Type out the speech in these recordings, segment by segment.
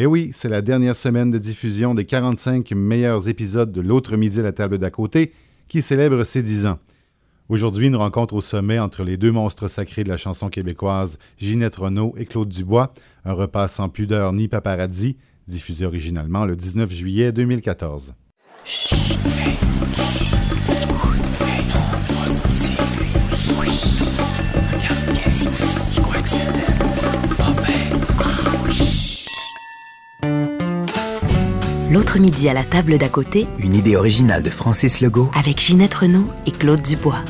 Et oui, c'est la dernière semaine de diffusion des 45 meilleurs épisodes de L'autre midi à la table d'à côté qui célèbre ses 10 ans. Aujourd'hui, une rencontre au sommet entre les deux monstres sacrés de la chanson québécoise, Ginette Renault et Claude Dubois, un repas sans pudeur ni paparazzi, diffusé originalement le 19 juillet 2014. L'autre midi à la table d'à côté, Une idée originale de Francis Legault. avec Ginette Renault et Claude Dubois.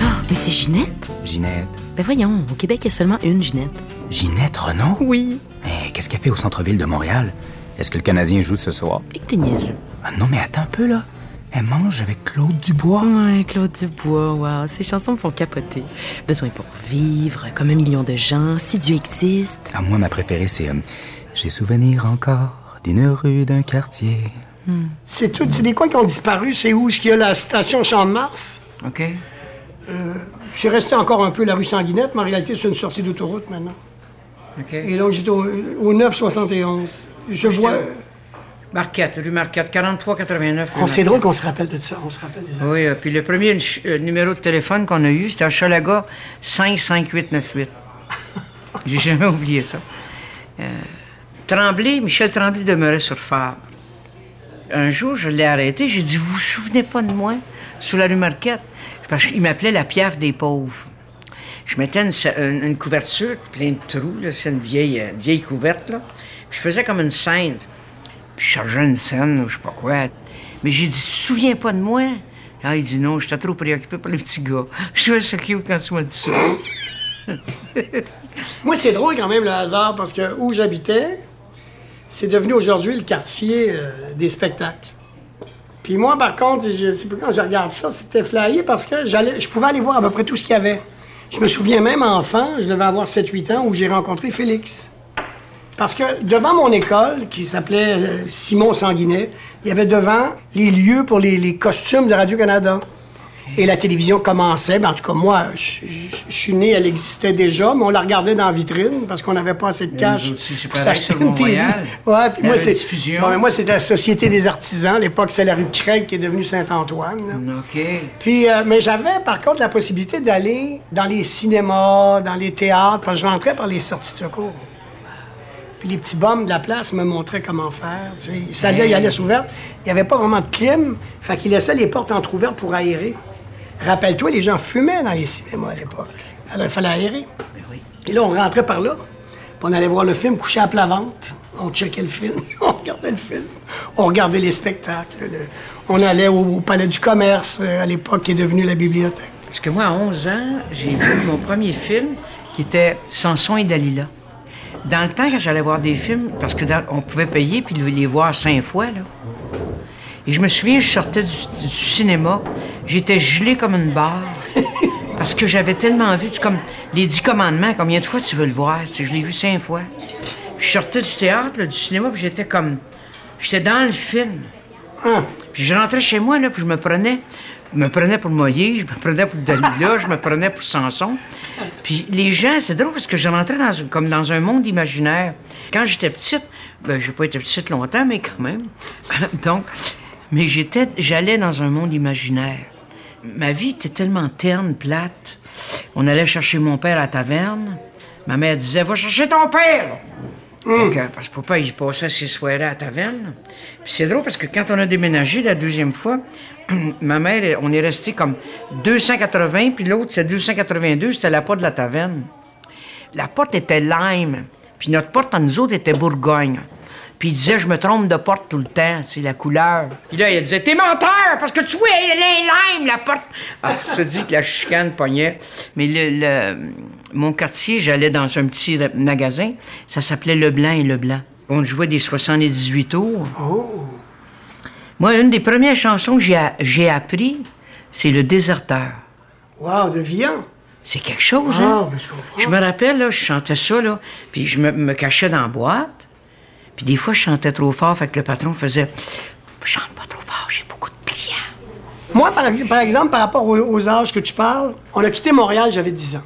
Oh, mais c'est Ginette? Ginette. Ben voyons, au Québec, il y a seulement une Ginette. Ginette Renault? Oui. Mais qu'est-ce qu'elle fait au centre-ville de Montréal? Est-ce que le Canadien joue ce soir? Et que t'es niaiseux. Ah non, mais attends un peu, là. Elle mange avec Claude Dubois. Ouais, Claude Dubois, wow, ces chansons me font capoter. Besoin pour vivre, comme un million de gens, si Dieu existe. Ah, moi, ma préférée, c'est euh, J'ai souvenir encore d'une rue d'un quartier. C'est tout, c'est des coins qui ont disparu. C'est où? Est-ce qu'il y a la station Champ de Mars? OK. C'est resté encore un peu la rue Sanguinette, mais en réalité, c'est une sortie d'autoroute maintenant. OK. Et donc, j'étais au, au 971. Je vois. Marquette, rue Marquette, 43-89. Oh, c'est drôle qu'on se rappelle de ça. On se rappelle des Oui, euh, puis le premier euh, numéro de téléphone qu'on a eu, c'était à Chalaga 55898. J'ai jamais oublié ça. Euh, Tremblay, Michel Tremblay demeurait sur Fabre. Un jour, je l'ai arrêté, j'ai dit Vous vous souvenez pas de moi? Sous la rue Marquette Parce qu'il m'appelait la piaffe des pauvres. Je mettais une, une- une couverture plein de trous, c'est une vieille, euh, vieille couverte, là. Puis je faisais comme une scène. Puis je chargeais une scène, ou je sais pas quoi. Mais j'ai dit, tu te souviens pas de moi? Ah, il dit non, j'étais trop préoccupé par le petit gars. Je trouvais ça cute quand tu m'as dit ça. Moi, c'est drôle quand même le hasard parce que où j'habitais, c'est devenu aujourd'hui le quartier euh, des spectacles. Puis moi, par contre, je sais plus quand je regarde ça, c'était flyé parce que j'allais, je pouvais aller voir à peu près tout ce qu'il y avait. Je me souviens même enfant, je devais avoir 7-8 ans, où j'ai rencontré Félix. Parce que devant mon école, qui s'appelait euh, Simon Sanguinet, il y avait devant les lieux pour les, les costumes de Radio-Canada. Et la télévision commençait. Ben, en tout cas, moi, je je- je suis né, elle existait déjà, mais on la regardait dans la vitrine parce qu'on n'avait pas assez de cash. aussi, pour s'acheter une télé. Ouais, puis moi, c'est. Bon, moi, c'était la Société des artisans. À l'époque, c'est la rue Craig qui est devenue Saint-Antoine. là. OK. Puis, euh, mais j'avais par contre la possibilité d'aller dans les cinémas, dans les théâtres, parce que je rentrais par les sorties de secours. Puis les petits bums de la place me montraient comment faire. Ça allait, il allait s'ouverte. Il n'y avait pas vraiment de clim, fait qu'ils laissaient les portes entrouvertes pour aérer. Rappelle-toi, les gens fumaient dans les cinémas à l'époque. Alors, il fallait aérer. Et là, on rentrait par là. Puis on allait voir le film couché à plat ventre. On checkait le film. On regardait le film. On regardait les spectacles. le- On allait au, au Palais du Commerce, euh, à l'époque, qui est devenu la bibliothèque. Parce que moi, à 11 ans, j'ai vu mon premier film qui était Samson et Dalila. Dans le temps, quand j'allais voir des films, parce que dans- on pouvait payer puis les voir cinq fois, là. Et je me souviens, je sortais du, du cinéma, j'étais gelé comme une barre. Parce que j'avais tellement vu, tu- comme les dix commandements, combien de fois tu veux le voir? Tu sais, je l'ai vu cinq fois. Puis je sortais du théâtre, là, du cinéma, puis j'étais comme. J'étais dans le film. Ah, Puis je rentrais chez moi, là, puis je me prenais. Je me prenais pour Moïse, je me prenais pour Dalila, je me prenais pour Samson. Puis les gens, c'est drôle parce que je rentrais comme dans un monde imaginaire. Quand j'étais petite, ben j'ai pas été petite longtemps, mais quand même. Donc, mais j'étais, j'allais dans un monde imaginaire. Ma vie était tellement terne, plate. On allait chercher mon père à la taverne. Ma mère disait, va chercher ton père. Fait que- parce que papa, il passait ses soirées à la taverne. Puis c'est drôle parce que quand on a déménagé la deuxième fois, ma mère, on est resté comme 280, puis l'autre, c'est 282, c'était la porte de la taverne. La porte était lime, puis notre porte à nous autres était Bourgogne. Puis il disait, je me trompe de porte tout le temps, c'est la couleur. Puis là, il disait, t'es menteur, parce que tu vois, elle est lime, la porte. Ah, je te dis que la chicane pognait. Mais le- mon quartier, j'allais dans un petit magasin, ça s'appelait Leblanc et Leblanc. On jouait des 78 tours. Moi, une des premières chansons que j'ai, appris, c'est Le Déserteur. wow, de Vian. C'est quelque chose, Ah, hein? ben, je comprends. Je me rappelle, là, je chantais ça, là, puis je me, me cachais dans la boîte. Puis des fois, je chantais trop fort, fait que le patron faisait « Chante pas trop fort, j'ai beaucoup de clients. Moi, par exemple, par rapport aux, aux âges que tu parles, on a quitté Montréal, j'avais 10 ans.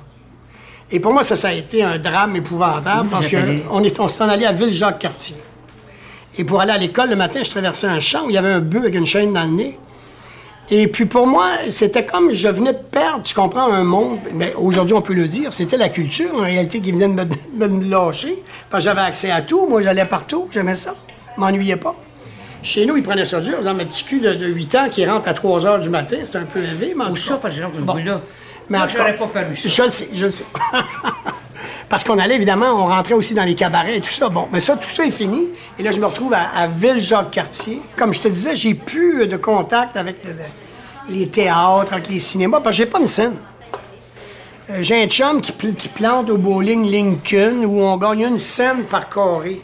Et pour moi, ça, ça a été un drame épouvantable parce qu'on on s'en allait à Ville-Jacques-Cartier. Et pour aller à l'école le matin, je traversais un champ où il y avait un bœuf avec une chaîne dans le nez. Et puis pour moi, c'était comme je venais de perdre, tu comprends, un monde. Ben, aujourd'hui, on peut le dire, c'était la culture en réalité qui venait de me, de me lâcher. Parce que j'avais accès à tout, moi j'allais partout, j'aimais ça, je m'ennuyais pas. Chez nous, ils prenaient ça dur, dans mes petits cul de, de 8 ans qui rentre à 3 heures du matin, c'était un peu élevé, mais ça, cas- par exemple, le Bon. bruit-là. Mais Moi, cas, pas permis ça. Je le sais, je le sais. Parce qu'on allait, évidemment, on rentrait aussi dans les cabarets et tout ça. Bon, mais ça, tout ça est fini. Et là, je me retrouve à, à Ville-Jacques-Cartier. Comme je te disais, j'ai plus de contact avec le- le- les théâtres, avec les cinémas, parce que j'ai pas une scène. Euh, j'ai un chum qui plante au bowling Lincoln où on gagne une scène par carré.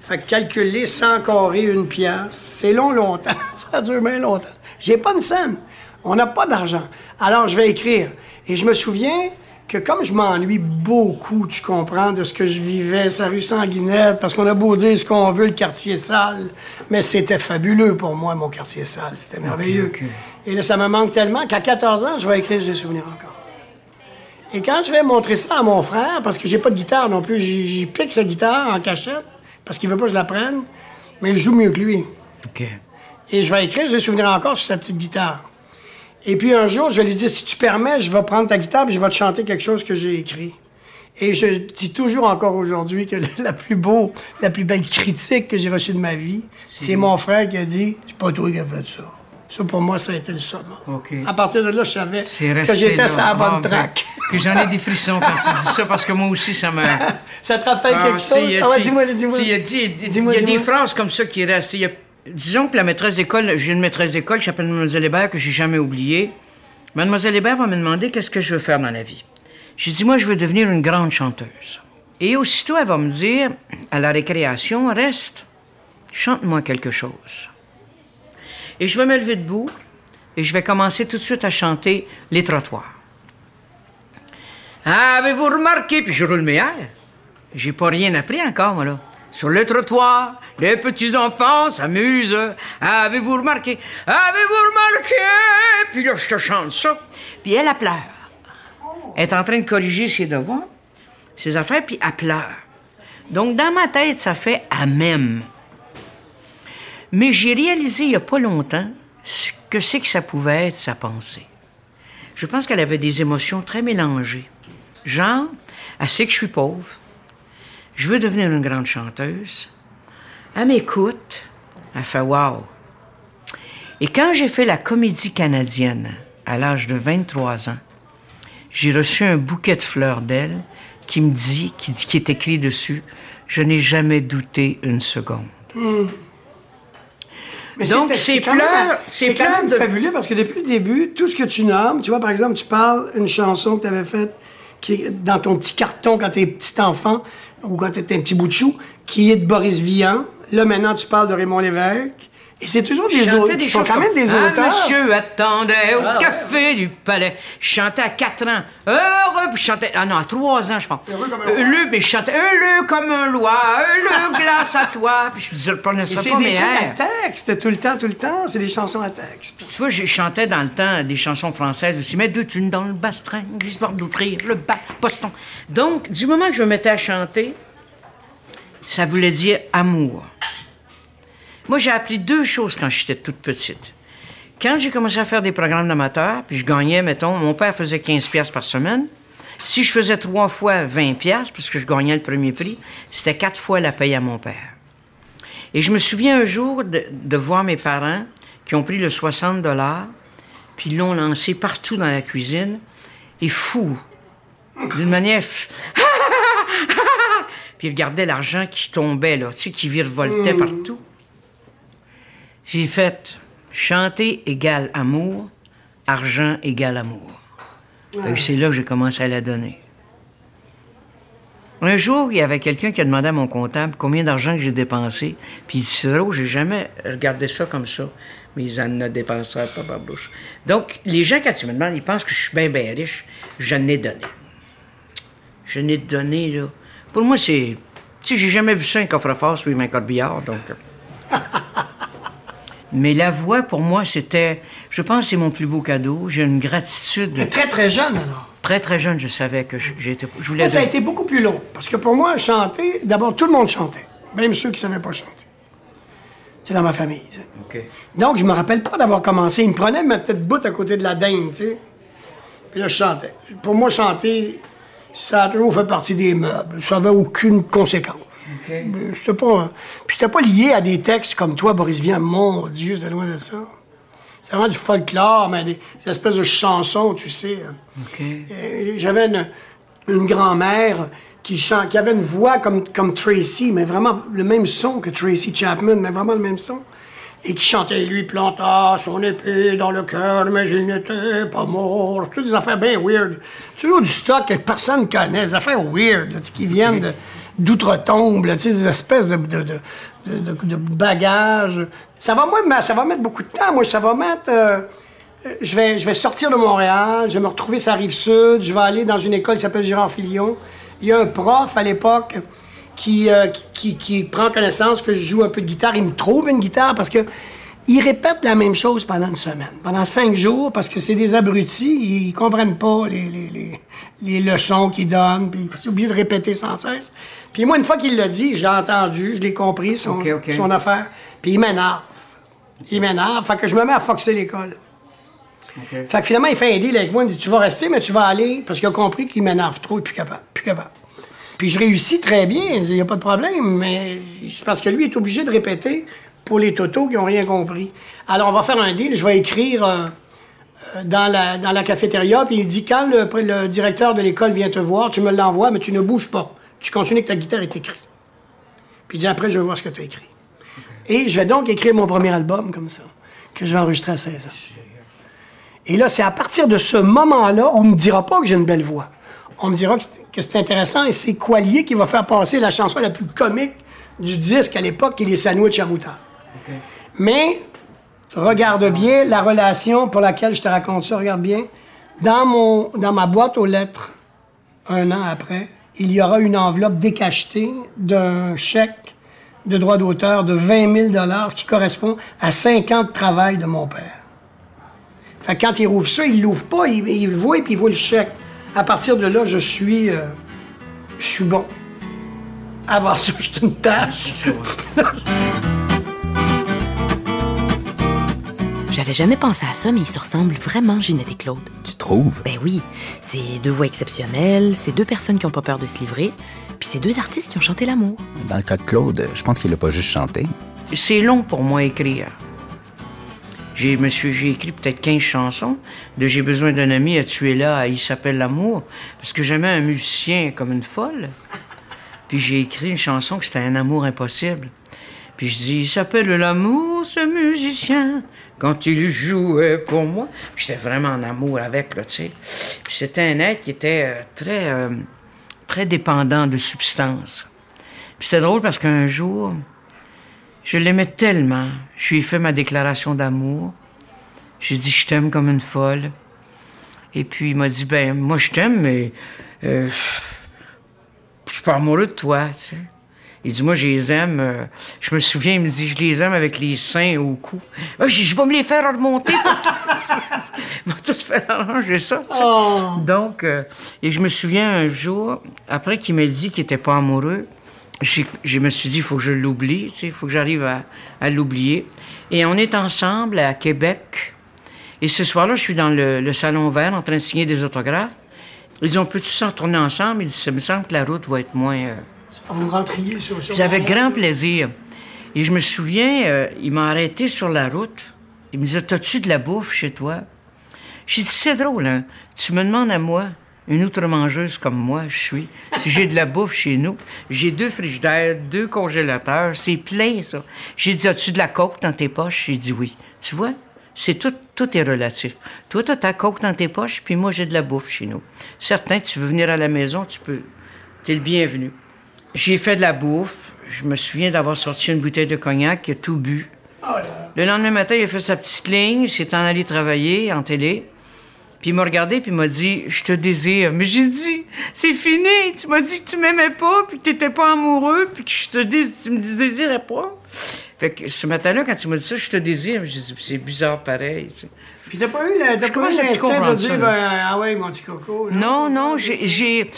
Fait que calculer 100 carrés, une pièce, c'est long, longtemps. Ça dure bien longtemps. J'ai pas une scène. On n'a pas d'argent. Alors, je vais écrire. Et je me souviens que comme je m'ennuie beaucoup, tu comprends, de ce que je vivais, sa rue Sanguinette, parce qu'on a beau dire ce qu'on veut, le quartier sale, mais c'était fabuleux pour moi, mon quartier sale. C'était merveilleux. Et là, ça me manque tellement qu'à 14 ans, je vais écrire J'ai souvenir encore. Et quand je vais montrer ça à mon frère, parce que j'ai pas de guitare non plus, j'y pique sa guitare en cachette, parce qu'il veut pas que je la prenne, mais je joue mieux que lui. OK. Et je vais écrire, je vais souvenir encore sur sa petite guitare. Et puis un jour, je lui dire, si tu permets, je vais prendre ta guitare et je vais te chanter quelque chose que j'ai écrit. Et je dis toujours encore aujourd'hui que la plus beau, la plus belle critique que j'ai reçue de ma vie, c'est mon frère qui a dit, c'est pas toi qui as fait ça. Ça, pour moi, ça a été le somme. OK. À partir de là, je savais que j'étais sur la bonne ben, track. Puis j'en ai des frissons quand tu dis ça, parce que moi aussi, ça me... Ça te rappelle Ah, quelque chose? il y a- Ah ouais, dis-moi, dis-moi. Il y a, des phrases comme ça qui restent. Il y a- disons que la maîtresse d'école, j'ai une maîtresse d'école qui s'appelle Mademoiselle Hébert, que j'ai jamais oubliée. Mademoiselle Hébert va me demander qu'est-ce que je veux faire dans la vie. J'ai dit, moi, je veux devenir une grande chanteuse. Et aussitôt, elle va me dire, à la récréation, reste, chante-moi quelque chose. Et je vais me lever debout et je vais commencer tout de suite à chanter les trottoirs. Avez-vous remarqué, puis je roule mes airs. J'ai pas rien appris encore, moi, là. Sur le trottoir, les petits-enfants s'amusent. Avez-vous remarqué? Avez-vous remarqué? Puis là, je te chante ça. Puis elle, elle pleure. Elle est en train de corriger ses devoirs, ses affaires, puis elle pleure. Donc, dans ma tête, ça fait à même. Mais j'ai réalisé il n'y a pas longtemps ce que c'est que ça pouvait être sa pensée. Je pense qu'elle avait des émotions très mélangées. Genre, elle sait que je suis pauvre. Je veux devenir une grande chanteuse. Elle m'écoute. Elle fait Wow. Et quand j'ai fait la comédie canadienne à l'âge de 23 ans, j'ai reçu un bouquet de fleurs d'elle qui me dit, qui, dit- qui est écrit dessus, Je n'ai jamais douté une seconde. Mais Donc, c'est- quand quand pleurs même de- fabuleux parce que depuis le début, tout ce que tu nommes, tu vois, par exemple, tu parles une chanson que tu avais faite qui est dans ton petit carton quand tu es petit enfant ou quand tu un petit bout de chou, qui est de Boris Vian. Là, maintenant, tu parles de Raymond Lévesque. Et c'est toujours des auteurs. des Ils sont choses quand même des Ah, auteurs. monsieur attendait au Ah, ouais. café du palais. Je chantais à 4 ans. Heureux, puis je chantais... Ah non, à 3 ans, je pense. Heureux comme un Euh, roi. le, mais je chantais Heureux comme un loi, le glace à toi. Puis je disais, je prenais Et ça c'est pas, des mais trucs hein. à texte, tout le temps, tout le temps. C'est des chansons à texte. Tu vois, je chantais dans le temps des chansons françaises aussi. Mais deux tunes dans le bastring, l'histoire d'ouvrir le bas, Boston. Donc, du moment que je me mettais à chanter, ça voulait dire amour. Moi, j'ai appris deux choses quand j'étais toute petite. Quand j'ai commencé à faire des programmes d'amateurs, puis je gagnais, mettons, mon père faisait 15 pièces par semaine. Si je faisais trois fois 20 pièces, puisque je gagnais le premier prix, c'était quatre fois la paye à mon père. Et je me souviens un jour de, de voir mes parents qui ont pris le 60 dollars, puis ils l'ont lancé partout dans la cuisine, et fou, d'une manière... puis ils regardaient l'argent qui tombait, là, tu sais, qui virevoltait partout. J'ai fait chanter égale amour, argent égale amour. C'est là que j'ai commencé à la donner. Un jour, il y avait quelqu'un qui a demandé à mon comptable combien d'argent que j'ai dépensé. Puis il dit, c'est drôle, j'ai jamais regardé ça comme ça. Mais ils en ont dépensé à pas bouche. Donc, les gens, quand ils me demandent, ils pensent que je suis bien, bien riche. Je n'ai donné. Je n'ai donné, là. Pour moi, c'est... Tu sais, j'ai jamais vu ça, un coffre-fort sur un corbillard, donc... Mais la voix, pour moi, c'était... Je pense que c'est mon plus beau cadeau. J'ai une gratitude... T'es très, très jeune, alors. Très, très jeune, je savais que j'étais. Je voulais. Moi, ça a été beaucoup plus long. Parce que pour moi, chanter, d'abord, tout le monde chantait. Même ceux qui ne savaient pas chanter. C'est dans ma famille. Donc, je me rappelle pas d'avoir commencé. Il me prenait ma petite bout à côté de la dinde, tu sais. Puis là, je chantais. Pour moi, chanter, ça a toujours fait partie des meubles. Ça n'avait aucune conséquence. Mais C'était pas, puis c'était pas lié à des textes comme toi, Boris Vian. Mon Dieu, c'est loin de ça. C'est vraiment du folklore, mais des, des espèces de chansons, tu sais. OK. Euh, J'avais une, une grand-mère qui, chan- qui avait une voix comme, comme Tracy, mais vraiment le même son que Tracy Chapman, mais vraiment le même son. Et qui chantait, lui planta son épée dans le cœur, mais il n'était pas mort. Toutes des affaires bien weird. Toujours du stock que personne ne connaît, des affaires weird, là, qui viennent de- d'outre-tombe, tu des espèces de, de, de, bagages. Ça va, moi, ça va mettre beaucoup de temps. Moi, ça va mettre. euh, euh, je vais, sortir de Montréal, je vais me retrouver sur la rive sud, je vais aller dans une école qui s'appelle Gérard Filion. Il y a un prof à l'époque qui, euh, prend connaissance que je joue un peu de guitare. Il me trouve une guitare parce que il répète la même chose pendant une semaine, pendant cinq jours, parce que c'est des abrutis, ils comprennent pas les, les, les, les leçons qu'ils donnent, puis ils sont obligés de répéter sans cesse. Puis moi, une fois qu'il l'a dit, j'ai entendu, je l'ai compris, son, son affaire, puis il m'énerve. Il m'énerve, fait que je me mets à foxer l'école. Fait que finalement, il fait un deal avec moi. Il me dit Tu vas rester, mais tu vas aller. Parce qu'il a compris qu'il m'énerve trop. Est plus capable. Plus capable. Puis je réussis très bien. Il n'y a pas de problème. Mais c'est parce que lui est obligé de répéter pour les totos qui n'ont rien compris. Alors, on va faire un deal. Je vais écrire euh, euh, dans, la, dans la cafétéria. Puis il dit Quand le, le directeur de l'école vient te voir, tu me l'envoies, mais tu ne bouges pas. Tu continues que ta guitare est écrite. Puis dit Après, je vais voir ce que tu as écrit. Et je vais donc écrire mon premier album comme ça, que j'ai enregistré à 16 ans. Et là, c'est à partir de ce moment-là, on ne me dira pas que j'ai une belle voix. On me dira que c'est- que c'est intéressant et c'est Coilier qui va faire passer la chanson la plus comique du disque à l'époque, qui est les sandwichs à moutarde. Mais regarde bien la relation pour laquelle je te raconte ça, regarde bien. Dans, mon, dans ma boîte aux lettres, un an après, il y aura une enveloppe décachetée d'un chèque de droit d'auteur de 20 000 ce qui correspond à 5 ans de travail de mon père. Fait que quand il rouvre ça, il l'ouvre pas, il, il le voit et puis il voit le chèque. À partir de là, je suis, euh, je suis bon. Avant ça, je suis une tâche. J'avais jamais pensé à ça, mais ils se ressemblent vraiment, Ginette et Claude. Tu trouves? Ben oui, c'est deux voix exceptionnelles, c'est deux personnes qui ont pas peur de se livrer, puis c'est deux artistes qui ont chanté l'amour. Dans le cas de Claude, je pense qu'il a pas juste chanté. C'est long pour moi écrire. J'ai, monsieur, j'ai écrit peut-être 15 chansons de J'ai besoin d'un ami à tuer là, il s'appelle l'amour, parce que j'aimais un musicien comme une folle. Puis j'ai écrit une chanson que c'était un amour impossible. Puis je dis, il s'appelle l'amour, ce musicien, quand il jouait pour moi. J'étais vraiment en amour avec, là, tu sais. C'était un être qui était euh, très, euh, très dépendant de substances. Puis c'est drôle parce qu'un jour, je l'aimais tellement. Je lui ai fait ma déclaration d'amour. J'ai dit, je t'aime comme une folle. Et puis, il m'a dit, ben, moi, je t'aime, mais euh, je suis pas amoureux de toi, tu sais. Il dit, moi, je les aime. euh, je me souviens, il me dit, je les aime avec les seins au cou. Ah, je vais me les faire remonter. Il m'a tout fait arranger ça, sais. Donc, euh, et je me souviens un jour, après qu'il m'a dit qu'il était pas amoureux, je me suis dit, il faut que je l'oublie, il faut que j'arrive à, à l'oublier. Et on est ensemble à Québec. Et ce soir-là, je suis dans le, le salon vert en train de signer des autographes. Ils ont pu s'en tourner ensemble? Ils disent, ça me semble que la route va être moins... euh, Vous rentriez sur, j'avais grand plaisir. Et je me souviens, euh, il m'a arrêté sur la route. Il me disait T'as-tu de la bouffe chez toi? J'ai dit C'est drôle, hein. Tu me demandes à moi, une outre-mangeuse comme moi, je suis, si j'ai de la bouffe chez nous. J'ai deux frigidaires, deux congélateurs. C'est plein, ça. J'ai dit As-tu de la coke dans tes poches? J'ai dit oui. Tu vois c'est tout, tout est relatif. Toi, tu as ta coke dans tes poches, puis moi, j'ai de la bouffe chez nous. Certain, tu veux venir à la maison, tu peux. T'es le bienvenu. J'ai fait de la bouffe. Je me souviens d'avoir sorti une bouteille de cognac, il a tout bu. Le lendemain matin, il a fait sa petite ligne, il s'est en allé travailler en télé. Puis il m'a regardé, puis il m'a dit Je te désire. Mais j'ai dit C'est fini. Tu m'as dit que tu m'aimais pas, puis que tu n'étais pas amoureux, puis que je te dés- tu me désirais pas. Fait que ce matin-là, quand il m'a dit ça, je te désire, j'ai dit, c'est bizarre pareil. tu. Puis t'as pas eu l'instinct de dire, ben, ah ouais, mon petit coco. Non, non, j'ai. j'ai-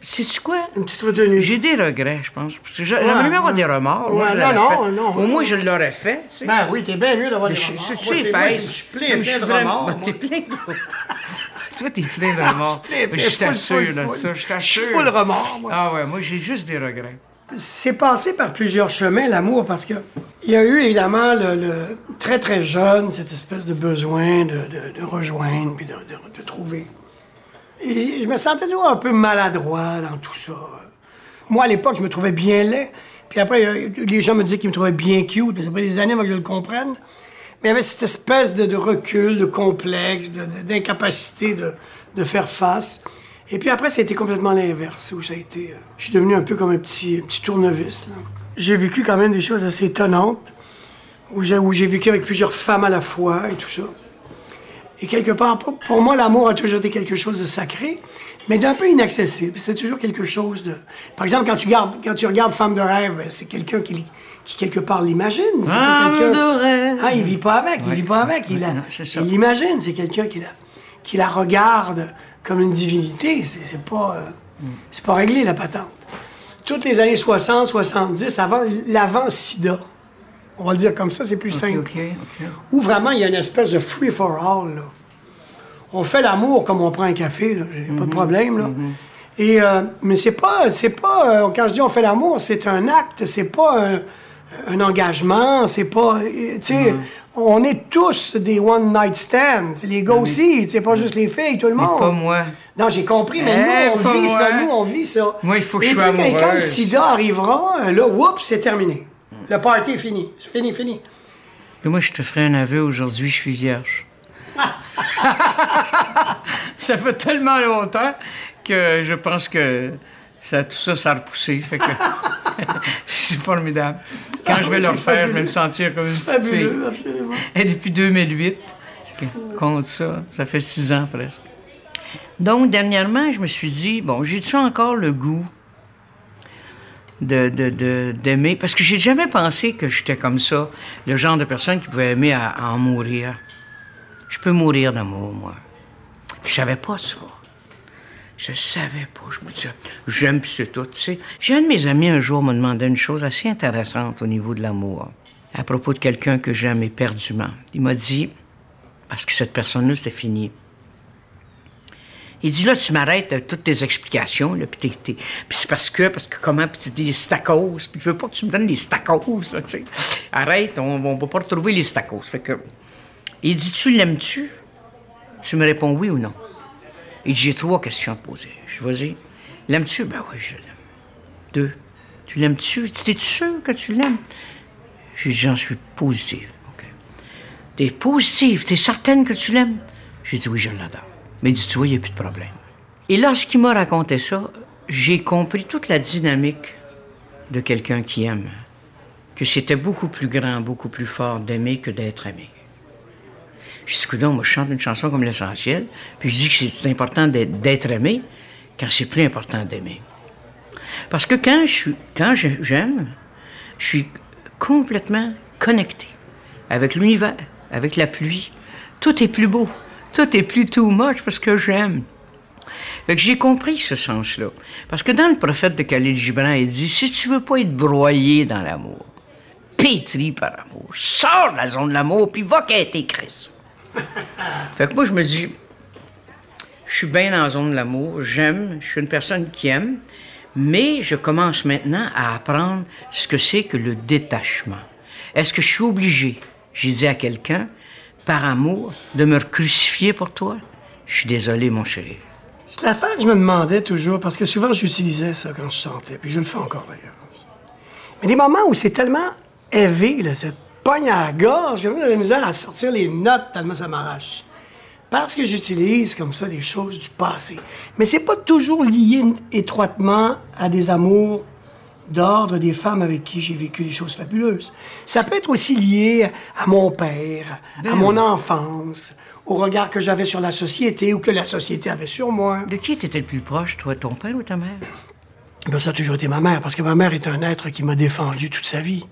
Sais-tu quoi? Une petite retenue. J'ai des regrets, je pense. Je- j'aimerais bien avoir des remords. Moi, Ouais, je non, non, fait. non, Au moins, je l'aurais fait, tu sais. Ben oui, t'es bien mieux d'avoir des je, remords. je, tu sais, c'est- moi, je suis plein, plein je suis de vraiment- remords. T'es moi. plein de... Toi, t'es plein de remords. plein, plein, je t'assure, là, ça, je Je t'assure. suis full remords, moi. Ah ouais, moi, j'ai juste des regrets. C'est passé par plusieurs chemins, l'amour, parce que il y a eu évidemment le, le- très très jeune cette espèce de besoin de, de- de rejoindre puis de trouver. Et je me sentais toujours un peu maladroit dans tout ça. Moi, à l'époque, je me trouvais bien laid. Puis après, euh, les gens me disaient qu'ils me trouvaient bien cute, mais c'est pas des années que je le comprenne. Mais il y avait cette espèce de, recul, de complexe, d'incapacité de, de faire face. Et puis après, ça a été complètement l'inverse, où ça été... euh, je suis devenu un peu comme un petit, un petit tournevis. J'ai vécu quand même des choses assez étonnantes, où j'ai vécu avec plusieurs femmes à la fois et tout ça. Et quelque part, pour, moi, l'amour a toujours été quelque chose de sacré, mais d'un peu inaccessible. C'est toujours quelque chose de... Par exemple, quand tu, gardes, quand tu regardes Femme de rêve, c'est quelqu'un qui, qui quelque part l'imagine. Femme quelqu'un- de rêve. Ah, il vit pas avec, il vit pas avec. Il, non, l'imagine. C'est quelqu'un qui la, qui la regarde comme une divinité. C'est, c'est pas, euh, c'est pas réglé, la patente. Toutes les années 60, 70, avant l'avant-sida, on va le dire comme ça, c'est plus simple OK, OK. où vraiment il y a une espèce de free for all. là. On fait l'amour comme on prend un café, là, j'ai Mhm. pas de problème. Là. Et euh, mais c'est pas, c'est pas euh, quand je dis on fait l'amour, c'est un acte, c'est pas un, un engagement, c'est pas, euh, tu sais, Mhm. on est tous des one night stands, les gars aussi, c'est pas juste les filles, tout le monde. Pas moi. Non, j'ai compris, mais Eh, nous, on vit ça, nous, on vit ça. Moi, il faut que Et je sois quand- Quand le sida arrivera, là, oups, c'est terminé. Le party est fini. C'est fini, fini. Puis moi, je te ferai un aveu aujourd'hui, je suis vierge. ça fait tellement longtemps que je pense que ça, tout ça, ça a repoussé. Fait que c'est formidable. Quand Ah je vais oui, le refaire, je vais me sentir comme une petite Fabuleux, fille. absolument. Et depuis 2008, que- compte ça, ça fait six ans presque. Donc, dernièrement, je me suis dit, bon, j'ai-tu encore le goût de, d'aimer? Parce que j'ai jamais pensé que j'étais comme ça, le genre de personne qui pouvait aimer à, en mourir. Je peux mourir d'amour, moi. Je savais pas ça. Je savais pas. Je me disais, j'aime, c'est tout. Tu sais, j'ai un de mes amis un jour m'a demandé une chose assez intéressante au niveau de l'amour, à propos de quelqu'un que j'aime éperdument. Il m'a dit, parce que cette personne-là, c'était fini. Il dit, là, tu m'arrêtes toutes tes explications, là, puis c'est parce que, parce que comment, puis c'est des stacos, puis je veux pas que tu me donnes des stacos, tu sais. Arrête, on, on va pas retrouver les stacos. Fait que, il dit, tu l'aimes-tu? Tu me réponds oui ou non. Il dit, j'ai trois questions à te poser. Je dis, vas-y. L'aimes-tu? Ben oui, je l'aime. Deux. Tu l'aimes-tu? T'es-tu sûr que tu l'aimes? J'ai dit, j'en suis positive. OK. T'es positive? T'es certaine que tu l'aimes? J'ai dit, oui, je l'adore. Mais il dit, tu il n'y a plus de problème. Et lorsqu'il m'a raconté ça, j'ai compris toute la dynamique de quelqu'un qui aime. Que c'était beaucoup plus grand, beaucoup plus fort d'aimer que d'être aimé. Je dis, coudonc, moi, je chante une chanson comme l'essentiel, puis je dis que c'est- important d'être aimé quand c'est plus important d'aimer. Parce que quand je suis, quand je- j'aime, je suis complètement connecté avec l'univers, avec la pluie. Tout est plus beau, tout est plus too much parce que j'aime. Fait que j'ai compris ce sens-là. Parce que dans le prophète de Khalil Gibran, il dit si tu veux pas être broyé dans l'amour, pétri par l'amour, sors de la zone de l'amour, puis va quitter Christ. fait que moi, je me dis je suis bien dans la zone de l'amour, j'aime, je suis une personne qui aime, mais je commence maintenant à apprendre ce que c'est que le détachement. Est-ce que je suis obligé, j'ai dit à quelqu'un, par amour, de me crucifier pour toi? Je suis désolé, mon chéri. C'est l'affaire que je me demandais toujours, parce que souvent j'utilisais ça quand je chantais, puis je le fais encore d'ailleurs. Mais des moments où c'est tellement élevé, cette pogne à gorge, j'ai de la misère à sortir les notes tellement ça m'arrache. Parce que j'utilise comme ça des choses du passé. Mais c'est pas toujours lié étroitement à des amours d'ordre des femmes avec qui j'ai vécu des choses fabuleuses. Ça peut être aussi lié à mon père, à mon enfance, au regard que j'avais sur la société ou que la société avait sur moi. De qui étais le plus proche, toi, ton père ou ta mère? Ben, ça a toujours été ma mère, parce que ma mère est un être qui m'a défendu toute sa vie.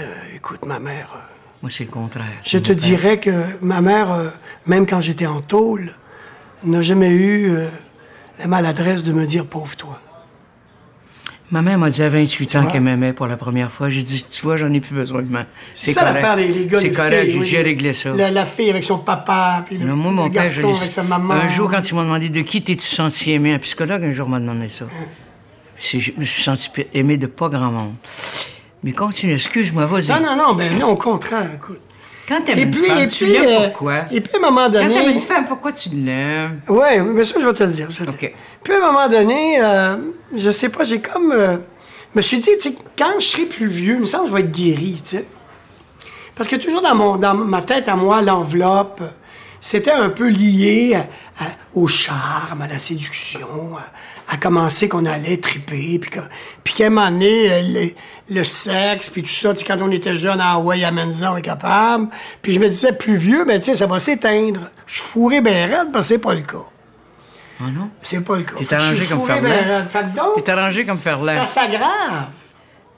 Euh, écoute, ma mère... euh, Moi, c'est le contraire. Je te dirais que ma mère, euh, même quand j'étais en tôle, n'a jamais eu la maladresse de me dire pauvre toi. Ma mère m'a dit à 28 ans qu'elle m'aimait pour la première fois. J'ai dit, tu vois, j'en ai plus besoin de ma. C'est ça l'affaire des les gars, C'est correct, j'ai- oui. j'ai réglé ça. La, la fille avec son papa, puis le, moi, mon garçon avec sa maman. Un jour, quand ils m'ont demandé de qui t'es-tu senti aimé, un psychologue un jour m'a demandé ça. Je me suis senti aimé de pas grand monde. Mais continue, excuse-moi, vas-y. Non, non, non, ben non, au contraire, écoute. Quand t'aimes Et une puis, femme, et tu puis, l'aimes euh, pourquoi? et puis à un moment Quand t'aimes donné... une femme, pourquoi tu l'aimes? Oui, mais ça, je vais te le dire. je vais te OK. dire. Puis à un moment donné, euh, je sais pas, j'ai comme. euh, me suis dit, tu sais, quand je serai plus vieux, il me semble que je vais être guéri, tu sais. Parce que toujours dans, mon, dans ma tête à moi, l'enveloppe, c'était un peu lié à- à- au charme, à la séduction, à, à commencer qu'on allait triper, puis puis qu'à un moment donné, le, le sexe, puis tout ça, tu sais, quand on était jeune à Hawaii, à Menza, on est capable. Puis je me disais, plus vieux, ben tu sais, ça va s'éteindre. Je fourrais bien raide, parce que c'est pas le cas. Ah non? C'est pas le cas. T'es arrangé comme Ferland. ben donc, T'es arrangé comme Ferland. Ça s'aggrave.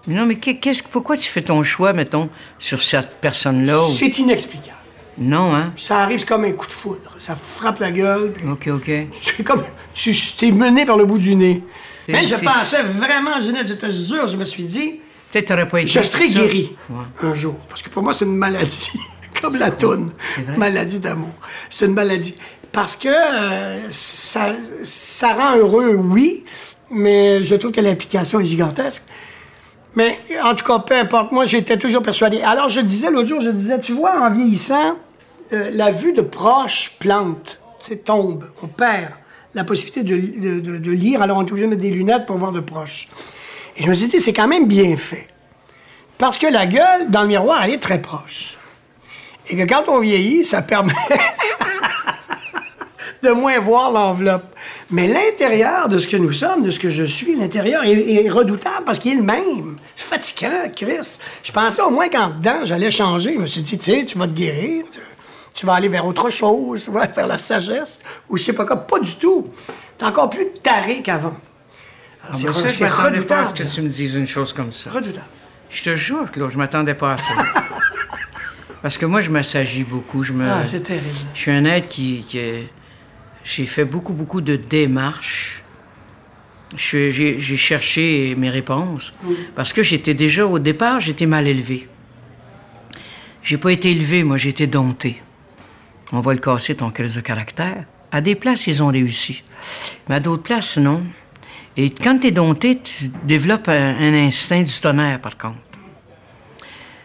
Non, mais qu'est- qu'est-ce, pourquoi tu fais ton choix, mettons, sur cette personne-là? ou- C'est inexplicable. Non, hein? Ça arrive comme un coup de foudre. Ça frappe la gueule. puis OK, OK. tu es comme. Tu t'es mené par le bout du nez. Mais je pensais vraiment, Ginette, je te jure, je me suis dit, Peut-être t'aurais pas été. je serai ça. guéri Ouais. un jour. Parce que pour moi, c'est une maladie. comme la toune. Maladie d'amour. C'est une maladie. Parce que euh, ça, ça rend heureux, oui, mais je trouve que l'implication est gigantesque. Mais en tout cas, peu importe, moi j'étais toujours persuadé. Alors je disais l'autre jour, je disais, tu vois, en vieillissant, euh, la vue de proches plante, sais, tombe, on perd la possibilité de, lire, alors on est obligé de mettre des lunettes pour voir de proches. Et je me suis dit, c'est quand même bien fait. Parce que la gueule, dans le miroir, elle est très proche. Et que quand on vieillit, ça permet de moins voir l'enveloppe. Mais l'intérieur de ce que nous sommes, de ce que je suis, l'intérieur est, est redoutable parce qu'il est le même. C'est fatigant, Chris. Je pensais au moins qu'en dedans, j'allais changer. Je me suis dit, tu sais, tu vas te guérir, tu, vas aller vers autre chose, vers la sagesse, ou je sais pas quoi. Pas du tout. T'es encore plus taré qu'avant. C'est ben ça, re- je c'est m'attendais pas à ce redoutable. que tu me dises une chose comme ça. Redoutable. Je te jure, Claude, je m'attendais pas à ça. Parce que moi, je m'assagis beaucoup. Je me... Ah, c'est terrible. Je suis un être qui. J'ai fait beaucoup, beaucoup de démarches. J'ai cherché mes réponses. Parce que j'étais déjà, au départ, j'étais mal élevé. J'ai pas été élevé, moi, j'ai été dompté. On va le casser, ton crise de caractère. À des places, ils ont réussi. Mais à d'autres places, non. Et quand tu es dompté, tu développes un, instinct du tonnerre, par contre.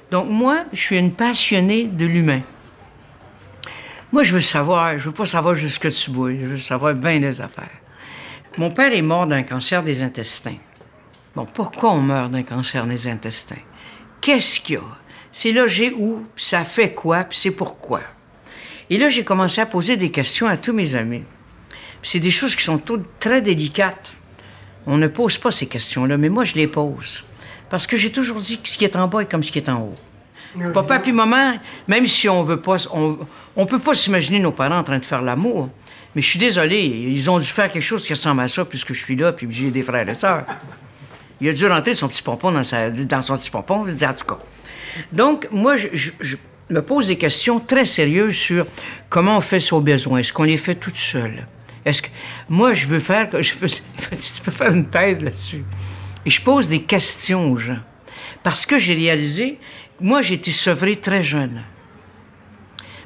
Donc, moi, je suis une passionnée de l'humain. Moi, je veux savoir, je veux pas savoir jusque tu bois, je veux savoir bien des affaires. Mon père est mort d'un cancer des intestins. Bon, pourquoi on meurt d'un cancer des intestins? Qu'est-ce qu'il y a? C'est logé où, ça fait quoi, puis c'est pourquoi. Et là, j'ai commencé à poser des questions à tous mes amis. C'est des choses qui sont toutes très délicates. On ne pose pas ces questions-là, mais moi, je les pose. Parce que j'ai toujours dit que ce qui est en bas est comme ce qui est en haut. Papa puis maman, même si on veut pas, on, on peut pas s'imaginer nos parents en train de faire l'amour. Mais je suis désolé, ils ont dû faire quelque chose qui ressemble à ça puisque je suis là puis j'ai des frères et sœurs. Il a dû rentrer son petit pompon dans, sa- dans son petit pompon, je dis, en tout cas. Donc, moi, je, je- je me pose des questions très sérieuses sur comment on fait aux besoins. Est-ce qu'on les fait toutes seules? Est-ce que. Moi, je veux faire. Je peux, peux faire une thèse là-dessus. Et je pose des questions aux gens. Parce que j'ai réalisé, moi, j'ai été sevrée très jeune.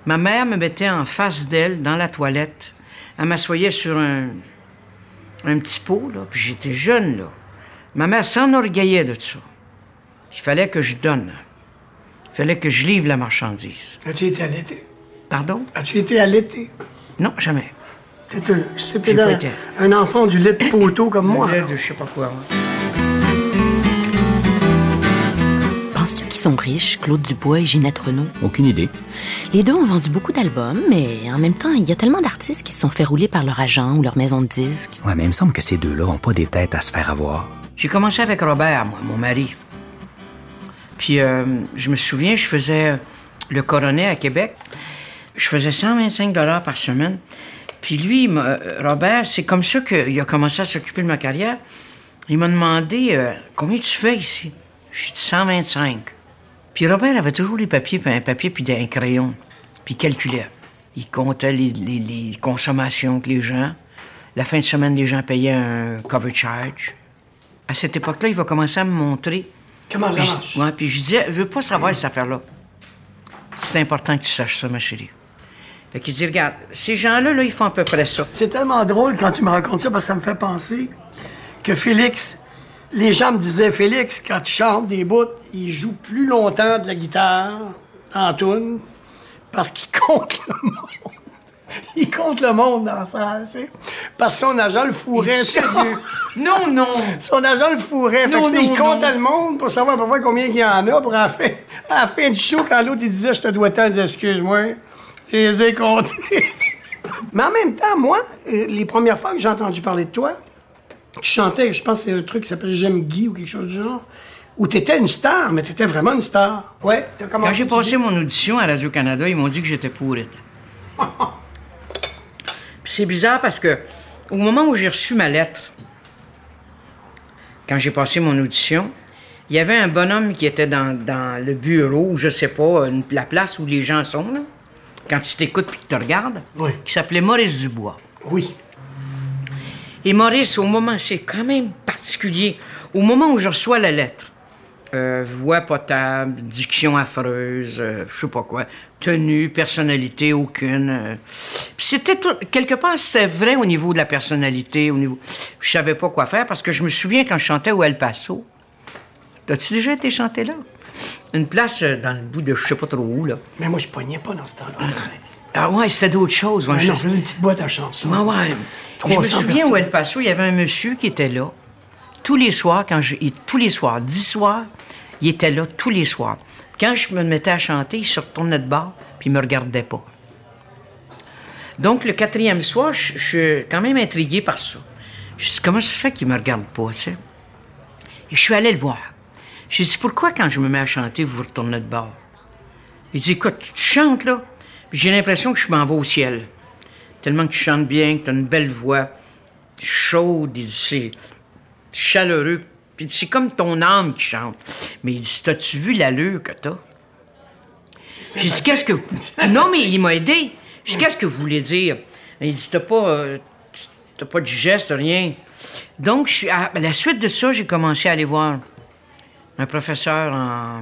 Ma mère me mettait en face d'elle, dans la toilette. Elle m'assoyait sur un, un petit pot, là, puis j'étais jeune, là. Ma mère s'enorgueillait de ça. Il fallait que je donne. Il fallait que je livre la marchandise. As-tu été allaité? Pardon? As-tu été allaité? Non, jamais. T'étais un- C'était un enfant du lait de poteau comme moi. Lait de je sais pas quoi. Penses-tu qu'ils sont riches, Claude Dubois et Ginette Renault? Aucune idée. Les deux ont vendu beaucoup d'albums, mais en même temps, il y a tellement d'artistes qui se sont fait rouler par leur agent ou leur maison de disques. Ouais, mais il me semble que ces deux-là ont pas des têtes à se faire avoir. J'ai commencé avec Robert, moi, mon mari. Puis, euh, je me souviens, je faisais euh, le coronet à Québec. Je faisais 125 par semaine. Puis lui, euh, Robert, c'est comme ça qu'il a commencé à s'occuper de ma carrière. Il m'a demandé combien tu fais ici? J'ai dit 125. Puis Robert avait toujours des papiers, puis un papier, puis un crayon. Puis il calculait. Il comptait les, les- les consommations que les gens. La fin de semaine, les gens payaient un cover charge. À cette époque-là, il va commencer à me montrer. Comment ça je- marche? ouais, puis je disais, je veux pas savoir cette affaire-là. C'est important que tu saches ça, ma chérie. Fait qu'il dit, regarde, ces gens-là, là, ils font à peu près ça. C'est tellement drôle quand tu me racontes ça parce que ça me fait penser que Félix, les gens me disaient, Félix, quand tu chantes des bouts, il joue plus longtemps de la guitare en tune parce qu'il compte le monde. Il compte le monde dans la salle, tu sais. Parce que son agent le fourrait. Non, non! Son agent le fourrait. Fait que il comptait le monde pour savoir à peu près combien il y en a pour à la fin, à la fin du show, quand l'autre il disait Je te dois tant, il disait Excuse-moi, je les ai comptés. Mais en même temps, moi, euh, les premières fois que j'ai entendu parler de toi, tu chantais, je pense que c'est un truc qui s'appelle J'aime Guy ou quelque chose du genre, où tu étais une star, mais tu étais vraiment une star. Ouais. Quand j'ai passé mon audition à Radio-Canada, ils m'ont dit que j'étais pourrite. C'est bizarre parce que au moment où j'ai reçu ma lettre, quand j'ai passé mon audition, il y avait un bonhomme qui était dans, dans le bureau, ou je sais pas, une- la place où les gens sont, là, quand ils t'écoutent puis qu'ils te regardent, Oui. qui s'appelait Maurice Dubois. Oui. Et Maurice, au moment, c'est quand même particulier, au moment où je reçois la lettre, euh, voix potable, diction affreuse, euh, je sais pas quoi, tenue, personnalité aucune. euh. Puis c'était tout, quelque part, c'était vrai au niveau de la personnalité, au niveau. Je savais pas quoi faire parce que je me souviens quand je chantais au El Paso. T'as-tu déjà été chanter là? Une place euh, dans le bout de je sais pas trop où, là. Mais moi, je pognais pas dans ce temps-là. arrête. Ah ouais, c'était d'autres choses. ouais, je non, je faisais une petite boîte à chansons. Ouais, ouais. Je me 300 souviens personnes. où El Paso, il y avait un monsieur qui était là. Tous les soirs, quand je. Tous les soirs, dix soirs, il était là tous les soirs. Quand je me mettais à chanter, il se retournait de bord, puis il me regardait pas. Donc, le quatrième soir, je suis quand même intrigué par ça. Je dis, comment ça se fait qu'il me regarde pas, tu sais? Et je suis allé le voir. Je lui ai dit, pourquoi quand je me mets à chanter, vous vous retournez de bord? Il dit, écoute, tu chantes là, j'ai l'impression que je m'en vais au ciel. Tellement que tu chantes bien, que tu as une belle voix, chaude, il dit, chaleureux. Puis c'est comme ton âme qui chante. Mais il dit, t'as-tu vu l'allure que t'as? J'ai dit, qu'est-ce que... Non, mais il m'a aidé. J'ai dit, qu'est-ce que vous voulez dire? Il dit, t'as pas... euh, t'as pas de geste, rien. Donc, je suis- à la suite de ça, j'ai commencé à aller voir un professeur en,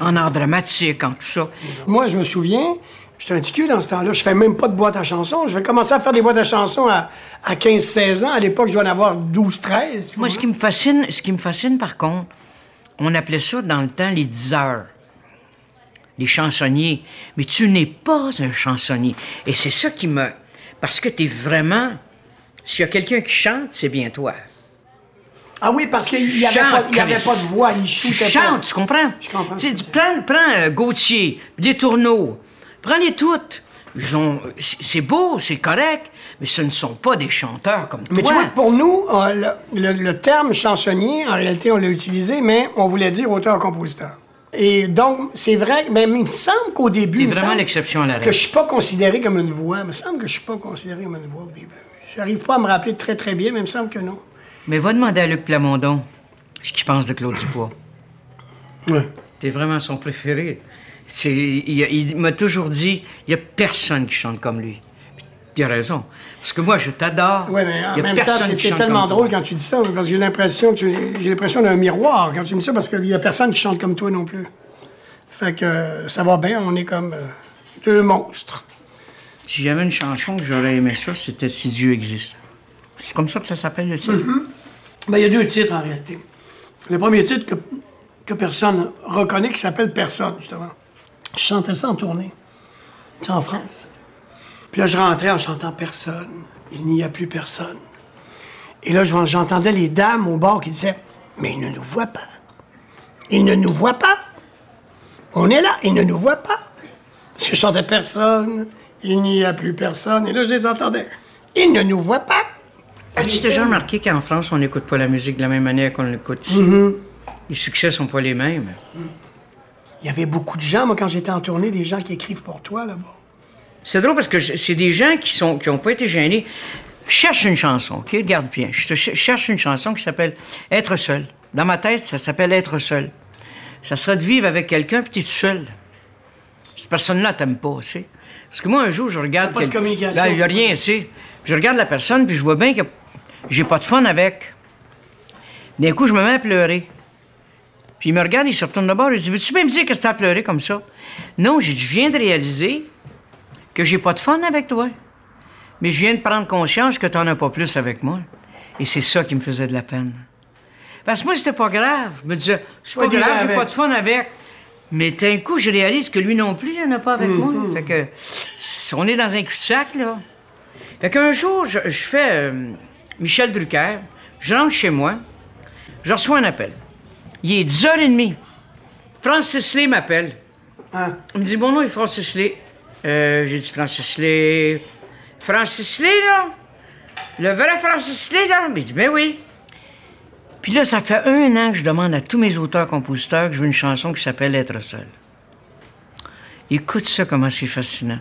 en art dramatique, en tout ça. Moi, je me souviens, j'étais un petit cul dans ce temps-là. Je fais même pas de boîte à chansons. Je vais commencer à faire des boîtes à chansons à, à 15-16 ans. À l'époque, je dois en avoir 12-13. tu Moi, ce qui me fascine, ce qui me fascine, par contre, on appelait ça dans le temps les diseurs, les chansonniers. Mais tu n'es pas un chansonnier. Et c'est ça qui me... Parce que tu es vraiment... S'il y a quelqu'un qui chante, c'est bien toi. Ah oui, parce qu'il n'y avait, avait pas de voix. Il Tu pas. chantes, tu comprends? Je comprends Tu prends prends euh, Gauthier, les tourneaux, prends-les toutes. Ont- c'est c'est beau, c'est correct, mais ce ne sont pas des chanteurs comme Mais toi. tu vois, pour nous, euh, le, le- le terme chansonnier, en réalité, on l'a utilisé, mais on voulait dire auteur-compositeur. Et donc, c'est vrai, mais il me semble qu'au début. Me vraiment l'exception à la Que règle. je suis pas considéré comme une voix. Il me semble que je suis pas considéré comme une voix au début. J'arrive pas à me rappeler très très bien, mais il me semble que non. Mais va demander à Luc Plamondon ce qu'il pense de Claude Dubois. Ouais. T'es vraiment son préféré. Il m'a toujours dit, il n'y a personne qui chante comme lui. Puis il a raison. Parce que moi, je t'adore. Oui, mais en Il y a même temps, personne qui c'était tellement comme drôle toi. quand tu dis ça, parce que j'ai l'impression que tu- j'ai l'impression d'un miroir quand tu me dis ça, parce qu'il y a personne qui chante comme toi non plus. Fait que euh, ça va bien, on est comme euh, deux monstres. Si j'avais une chanson que j'aurais aimé ça, c'était Si Dieu existe. C'est comme ça que ça s'appelle le titre. Ben, il y a deux titres en réalité. Le premier titre que, que personne reconnaît, qui s'appelle Personne, justement. Je chantais ça en tournée. C'est en France. Puis là, je rentrais en chantant Personne. Il n'y a plus personne. Et là, je- j'entendais les dames au bord qui disaient Mais il ne nous voit pas. Il ne nous voit pas. On est là, il ne nous voit pas. Parce que je chantais Personne. Il n'y a plus personne. Et là, je les entendais. Il ne nous voit pas. As-tu déjà remarqué qu'en France, on n'écoute pas la musique de la même manière qu'on l'écoute ici? Mm-hmm. Les succès sont pas les mêmes. Il y avait beaucoup de gens, moi, quand j'étais en tournée, des gens qui écrivent pour toi, là-bas. C'est drôle parce que c'est des gens qui sont qui ont pas été gênés. Cherche une chanson, OK? Regarde bien. Je te ch- cherche une chanson qui s'appelle Être seul. Dans ma tête, ça s'appelle Être seul. ça serait de vivre avec quelqu'un puis tu es tout seul. Cette personne-là t'aime pas, tu sais. Parce que moi, un jour, je regarde... Pas de communication. Là, il y a rien, tu sais. Je regarde la personne puis je vois bien que j'ai pas de fun avec. D'un coup, je me mets à pleurer. Puis il me regarde, il se retourne de bord, il dit Veux-tu bien me dire que tu as pleuré comme ça? Non, j'ai dit Je viens de réaliser que j'ai pas de fun avec toi. Mais je viens de prendre conscience que t'en as pas plus avec moi. Et c'est ça qui me faisait de la peine. Parce que moi, c'était pas grave. Je me disais C'est Pas grave, j'ai pas de fun avec. Mais d'un coup, je réalise que lui non plus, il en a pas avec moi. Fait que, on est dans un cul-de-sac, là. Fait qu'un jour, je, je fais euh, Michel Drucker, je rentre chez moi, je reçois un appel. Il est 10h30. Francis Lé m'appelle. Hein? Il me dit Mon nom est Francis Lé. Euh, J'ai dit Francis Lé. Francis Lé, là? Le vrai Francis Lé, là? Mais il dit Ben oui. Puis là, ça fait un an que je demande à tous mes auteurs-compositeurs que je veux une chanson qui s'appelle Être seul. Écoute ça, comment c'est fascinant.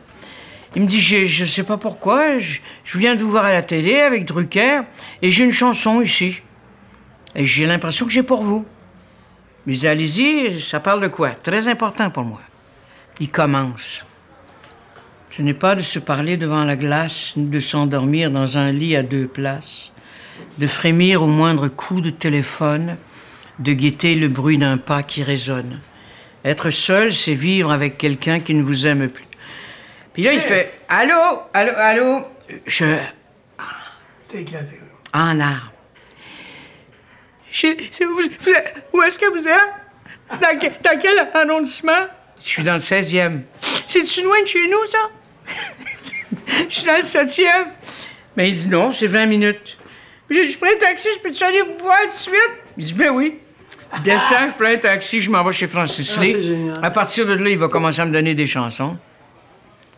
Il me dit, je, je sais pas pourquoi, je, je viens de vous voir à la télé avec Drucker et j'ai une chanson ici. Et j'ai l'impression que j'ai pour vous. Mais allez-y, ça parle de quoi? Très important pour moi. Il commence. Ce n'est pas de se parler devant la glace, ni de s'endormir dans un lit à deux places, de frémir au moindre coup de téléphone, de guetter le bruit d'un pas qui résonne. Être seul, c'est vivre avec quelqu'un qui ne vous aime plus. Puis là, il fait Allô, allô, allô? Je. T'es éclaté. En larmes. Je- c'est- vous- vous êtes- où est-ce que vous êtes? Dans, que- dans quel arrondissement? Je suis dans le 16e. C'est-tu loin de chez nous, ça? Je suis dans le 7e. Mais il dit non, c'est 20 minutes. J'ai dit, je prends un taxi, je peux-tu aller vous voir tout de suite? Il dit, ben oui. Je descends, je prends un taxi, je m'en vais chez Francis Ah, Lé. c'est génial. À partir de là, il va commencer à me donner des chansons.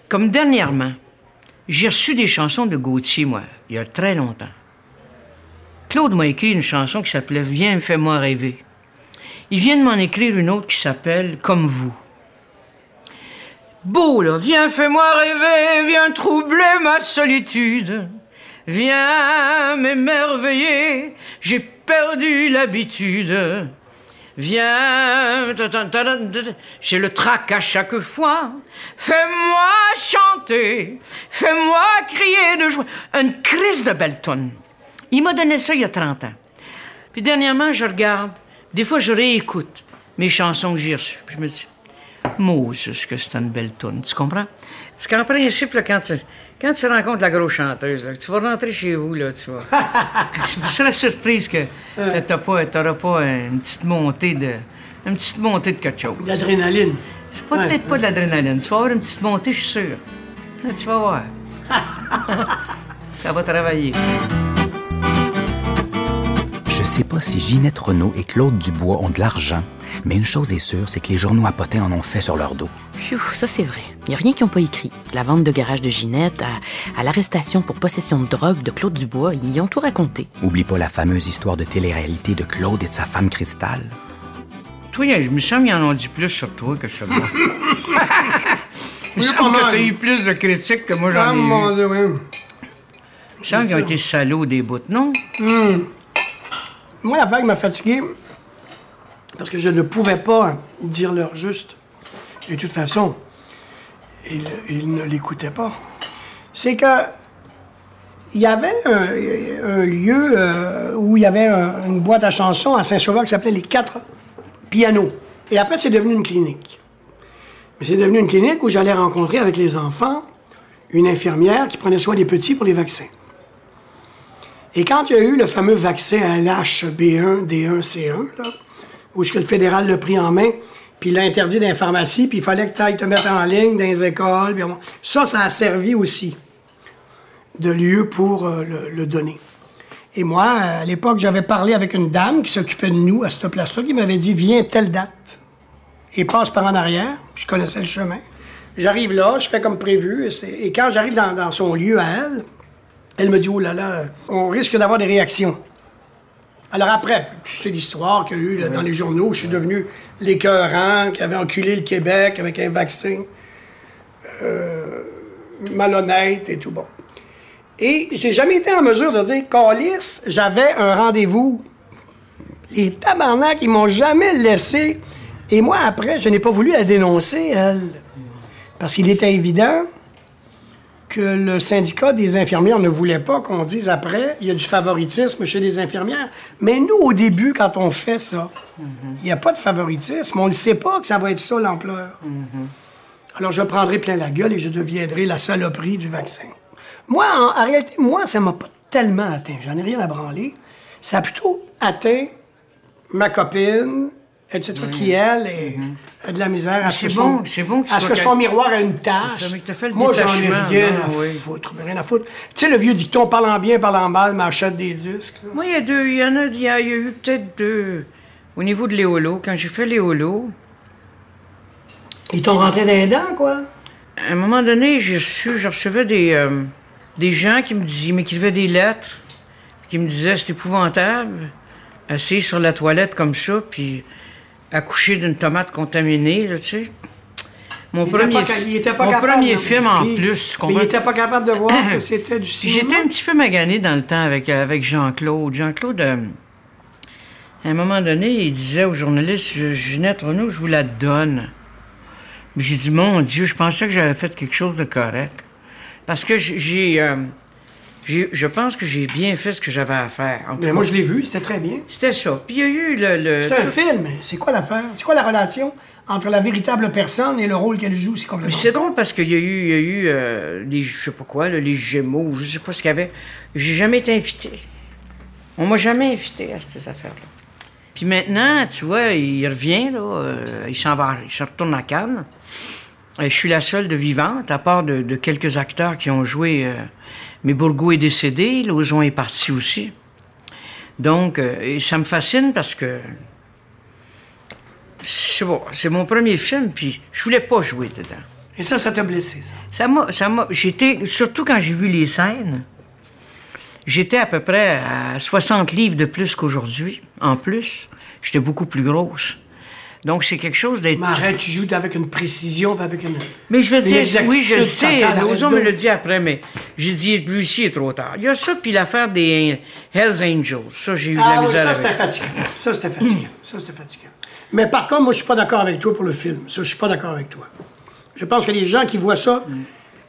Comme dernièrement, j'ai reçu des chansons de Gauthier, moi, il y a très longtemps. Claude m'a écrit une chanson qui s'appelait Viens, fais-moi rêver. Il vient de m'en écrire une autre qui s'appelle Comme vous. Beau, là. Viens, fais-moi rêver, viens troubler ma solitude. Viens m'émerveiller, j'ai perdu l'habitude. Viens, j'ai le trac à chaque fois. Fais-moi chanter, fais-moi crier de joie. Une crise de belle tonne. Il m'a donné ça il y a 30 ans. Puis dernièrement, je regarde, des fois je réécoute mes chansons que j'ai reçues. Puis je me dis, Moses, que c'est une belle tonne, tu comprends? Parce qu'en principe, là, quand, tu, quand tu rencontres la grosse chanteuse, là, tu vas rentrer chez vous, là, tu vois. je serais surprise que t'as pas, t'auras pas une petite montée de... Une petite montée de quelque chose. D'adrénaline. C'est pas Ouais. peut-être pas de l'adrénaline. Tu vas avoir une petite montée, je suis sûr. Là, tu vas voir. Ça va travailler. Je sais pas si Ginette Renault et Claude Dubois ont de l'argent, mais une chose est sûre, c'est que les journaux à potins en ont fait sur leur dos. Pfiou, ça c'est vrai. Il n'y a rien qu'ils n'ont pas écrit. De la vente de garage de Ginette à, à l'arrestation pour possession de drogue de Claude Dubois, ils y ont tout raconté. Oublie pas la fameuse histoire de télé-réalité de Claude et de sa femme Cristal. Toi, il me semble qu'ils en ont dit plus sur toi que sur moi. il me semble que t'as eu plus de critiques que moi Ah, j'en ai mon eu. Il me semble qu'ils ont été salauds des bouts, non? Moi, l'affaire qui m'a fatigué, parce que je ne pouvais pas dire leur juste, et de toute façon, ils, ne l'écoutaient pas, c'est que il y avait un, lieu euh, où il y avait un- une boîte à chansons à Saint-Sauveur qui s'appelait Les Quatre Pianos. Et après, c'est devenu une clinique. Mais c'est devenu une clinique où j'allais rencontrer avec les enfants une infirmière qui prenait soin des petits pour les vaccins. Et quand il y a eu le fameux vaccin à l'HB1, D1, C1, là, où ce que le fédéral l'a pris en main, puis l'a interdit dans les pharmacies, puis il fallait que tu ailles te mettre en ligne dans les écoles. puis. Ça, ça a servi aussi de lieu pour euh, le, donner. Et moi, à l'époque, j'avais parlé avec une dame qui s'occupait de nous à cette place-là, qui m'avait dit Viens telle date et passe par en arrière. Je connaissais le chemin. J'arrive là, je fais comme prévu, et, quand j'arrive dans son lieu à elle, elle me dit Oh là là, on risque d'avoir des réactions. Alors après, tu sais l'histoire qu'il y a eu là, dans les journaux, je suis devenu l'écœurant qui avait enculé le Québec avec un vaccin euh, malhonnête et tout bon. Et j'ai jamais été en mesure de dire, Calis, j'avais un rendez-vous. Les tabarnaks, ils m'ont jamais laissé Et moi, après, je n'ai pas voulu la dénoncer, elle. Parce qu'il était évident que le syndicat des infirmières ne voulait pas qu'on dise après, il y a du favoritisme chez les infirmières. Mais nous, au début, quand on fait ça, il n'y a pas de favoritisme. On ne sait pas que ça va être ça l'ampleur. Alors, je prendrai plein la gueule et je deviendrai la saloperie du vaccin. Moi, en, réalité, moi, ça m'a pas tellement atteint. J'en ai rien à branler. Ça a plutôt atteint ma copine, etc., qui, elle, est, a de la misère à ce que bon, son, bon que à ce soit que son miroir a une mais t'as fait le Moi, j'en ai rien non, à oui. foutre, mais rien à foutre. Tu sais, le vieux dicton, parlant bien, parlant mal, m'achète des disques. là. Moi, il y a deux, il y en a, il y a, eu peut-être deux. Au niveau de l'éolo, quand j'ai fait l'éolo, Ils t'ont rentré dans les dents, quoi? à un moment donné, j'ai reçu, je recevais des, euh, des gens qui me disaient, m'écrivaient des lettres, qui me disaient c'est épouvantable, assis sur la toilette comme ça, puis accoucher d'une tomate contaminée, là, tu sais. Mon Il était premier, pas ca- il était pas mon capable, premier film en plus, Mais il comprends? était pas capable de voir que c'était du cinéma. J'étais un petit peu magané dans le temps avec, avec Jean-Claude. Jean-Claude, euh, à un moment donné, il disait aux journalistes Je- Ginette Renault, je vous la donne. Mais j'ai dit Mon Dieu, je pensais que j'avais fait quelque chose de correct. Parce que j'ai. euh, j'ai- je pense que j'ai bien fait ce que j'avais à faire. En tout Mais cas, moi, je l'ai vu, c'était très bien. C'était ça. Puis il y a eu le. le- C'est un film. C'est quoi l'affaire? C'est quoi la relation entre la véritable personne et le rôle qu'elle joue? C'est Mais complètement. c'est drôle parce qu'il y a eu, il y a eu euh, les, je sais pas quoi, là, les Gémeaux, je sais pas ce qu'il y avait. J'ai jamais été invité. On m'a jamais invité à ces affaires-là. Puis maintenant, tu vois, il revient, là, euh, il s'en va, il se retourne à Cannes. Et je suis la seule de vivante, à part de, de quelques acteurs qui ont joué. euh, mais Bourgault est décédé, Lauzon est parti aussi. Donc, euh, et ça me fascine parce que c'est bon, c'est mon premier film, puis je voulais pas jouer dedans. Et ça, ça t'a blessé, ça? Ça m'a, ça m'a, j'étais, surtout quand j'ai vu les scènes, j'étais à peu près à 60 livres de plus qu'aujourd'hui. En plus, j'étais beaucoup plus grosse. Donc, c'est quelque chose d'être... Arrête, tu joues avec une précision, avec une. Mais je veux dire, oui, je sais, me le dit après, mais j'ai dit, lui aussi, il est trop tard. Il y a ça, puis l'affaire des Hells Angels. Ça, j'ai eu de la Ah oui, misère ça, c'était fatigant. Ça, c'était fatigant. Ça, c'était fatigant. Mais par contre, moi, je suis pas d'accord avec toi pour le film. Ça, je suis pas d'accord avec toi. Je pense que les gens qui voient ça,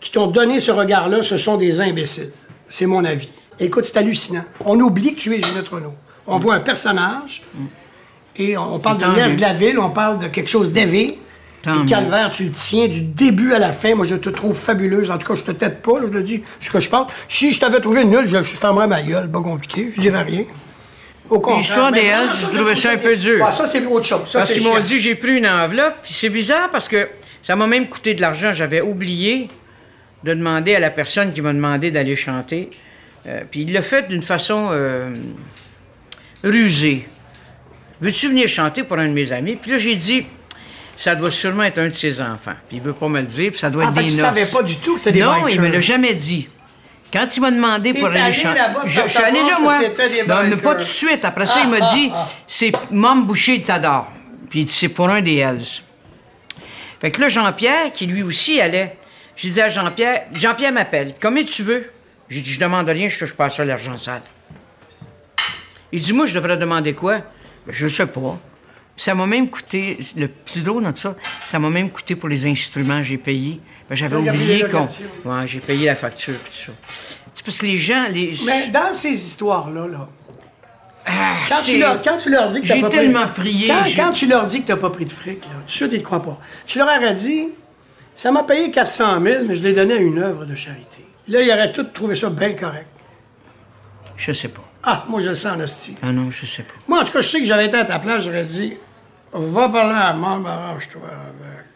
qui t'ont donné ce regard-là, ce sont des imbéciles. C'est mon avis. Écoute, c'est hallucinant. On oublie que tu es Ginette Renault. On voit un personnage, et on, on parle de l'Est de la ville, on parle de quelque chose d'élevé. Puis. Calvaire, tu le tiens du début à la fin. Moi, je te trouve fabuleuse. En tout cas, je te tête pas, là, je le dis ce que je pense. Si je t'avais trouvé nulle, je, je fermerais ma gueule, pas compliqué, je dirais rien. Au contraire. Des Hells, je trouvais ça un peu dur. Ouais, ça, c'est autre chose. Ça, Parce qu'ils m'ont dit, j'ai pris une enveloppe, puis c'est bizarre parce que ça m'a même coûté de l'argent. J'avais oublié de demander à la personne qui m'a demandé d'aller chanter. Euh, puis il l'a fait d'une façon euh, rusée. Veux-tu venir chanter pour un de mes amis? Puis là, j'ai dit, ça doit sûrement être un de ses enfants. Puis il veut pas me le dire, puis ça doit Ah, être fait des noces. savais pas du tout que c'était des Non, il bikers. me l'a jamais dit. Quand il m'a demandé pour aller chanter, je, suis allé là, moi. Non, mais pas tout de suite. Après ça, il Ah, m'a ah, dit, c'est Mom Boucher de t'adore. Puis il dit, c'est pour un des Hells. Fait que là, Jean-Pierre, qui lui aussi allait, je disais à Jean-Pierre, Jean-Pierre m'appelle, combien tu veux? J'ai dit, je demande rien, je touche pas à ça, l'argent sale. Il dit, moi, je devrais demander quoi? Je sais pas. Ça m'a même coûté, le plus drôle dans tout ça, ça m'a même coûté pour les instruments que j'ai payés. Ben, J'avais oublié qu'on. Ouais, j'ai payé la facture et tout ça. C'est parce que les gens, les. Mais dans ces histoires-là, là, Ah, quand, tu leur, quand tu leur dis que J'ai tellement pris... prié, Quand, tu leur dis que t'as pas pris de fric, là, de suite, ils te croient pas. Tu leur aurais dit, ça m'a payé 400 000, mais je l'ai donné à une œuvre de charité. Là, ils auraient tous trouvé ça bien correct. Je sais pas. Ah, moi, je le sens en hostie. Ah non, je sais pas. Moi, en tout cas, je sais que j'avais été à ta place, j'aurais dit Va parler à maman, arrange-toi avec.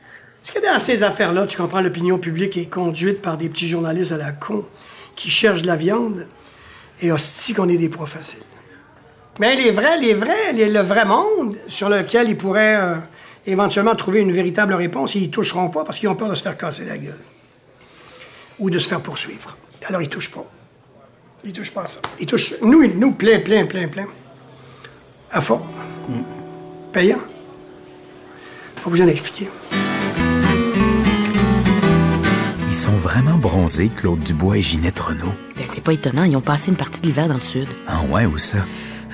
Est-ce que dans ces affaires-là, tu comprends, l'opinion publique est conduite par des petits journalistes à la con qui cherchent de la viande et hostie qu'on est des proies faciles? Mais les vrais, les vrais, les- le vrai monde sur lequel ils pourraient euh, éventuellement trouver une véritable réponse, ils y toucheront pas parce qu'ils ont peur de se faire casser la gueule ou de se faire poursuivre. Alors, ils touchent pas. Ils touchent pas à ça. Ils touchent, nous, nous, plein, plein, plein, plein. À fond. Payant. Pas besoin d'expliquer. Ils sont vraiment bronzés, Claude Dubois et Ginette Renault. Ben, c'est pas étonnant, ils ont passé une partie de l'hiver dans le sud. Ah ouais, où ça?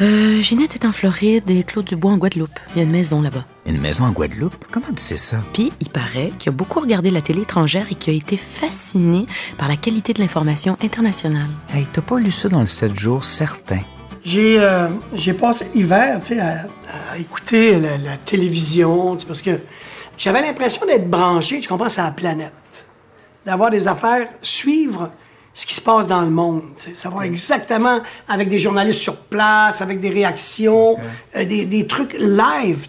Euh, Ginette est en Floride et Claude Dubois en Guadeloupe. Il y a une maison là-bas. Une maison en Guadeloupe? Comment tu sais ça? Puis, il paraît qu'il a beaucoup regardé la télé étrangère et qu'il a été fasciné par la qualité de l'information internationale. Hey, t'as pas lu ça dans le 7 jours, certain. J'ai euh, j'ai passé l'hiver, tu sais, à, à écouter la, la télévision, parce que j'avais l'impression d'être branché, tu comprends, à la planète. D'avoir des affaires, suivre ce qui se passe dans le monde, tu sais, savoir exactement, avec des journalistes sur place, avec des réactions, euh, des, des trucs live.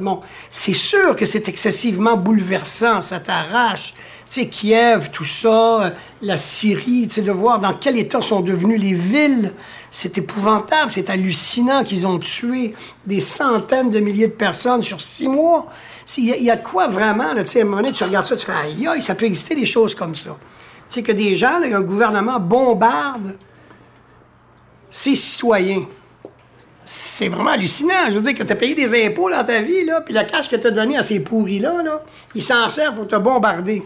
Bon, c'est sûr que c'est excessivement bouleversant, ça t'arrache. Kiev, tout ça, euh, la Syrie, de voir dans quel état sont devenues les villes. C'est épouvantable, c'est hallucinant qu'ils ont tué des centaines de milliers de personnes sur six mois. Il y, a- il y a de quoi vraiment, là, à un moment donné, tu regardes ça, tu fais, aïe, aïe, ça peut exister des choses comme ça. Sais, que des gens, un gouvernement bombarde ses citoyens. C'est vraiment hallucinant. Je veux dire que tu as payé des impôts dans ta vie, là, puis le cash que tu as donné à ces pourris-là, là, ils s'en servent pour te bombarder.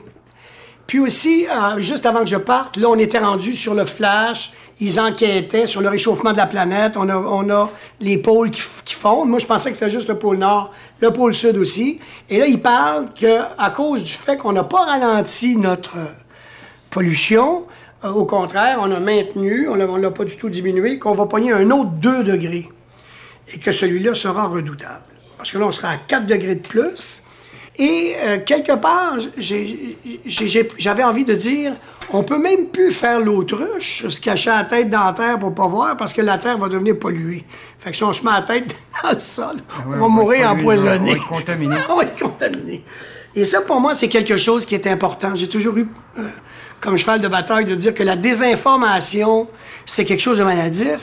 Puis aussi, euh, juste avant que je parte, là, on était rendu sur le flash. Ils enquêtaient sur le réchauffement de la planète. On a, on a les pôles qui, qui fondent. Moi, je pensais que c'était juste le pôle Nord, le pôle Sud aussi. Et là, ils parlent qu'à cause du fait qu'on n'a pas ralenti notre pollution, euh, au contraire, on a maintenu, on ne l'a pas du tout diminué, qu'on va pogner un autre 2 degrés. Et que celui-là sera redoutable. Parce que là, on sera à 4 degrés de plus. Et euh, quelque part, j'avais envie de dire, on peut même plus faire l'autruche, se cacher la tête dans la terre pour pas voir, parce que la terre va devenir polluée. Fait que si on se met la tête dans le sol, ouais, on va on mourir empoisonné. on va être contaminé. on va être contaminé. Et ça, pour moi, c'est quelque chose qui est important. J'ai toujours eu euh, comme cheval de bataille de dire que la désinformation, c'est quelque chose de maladif.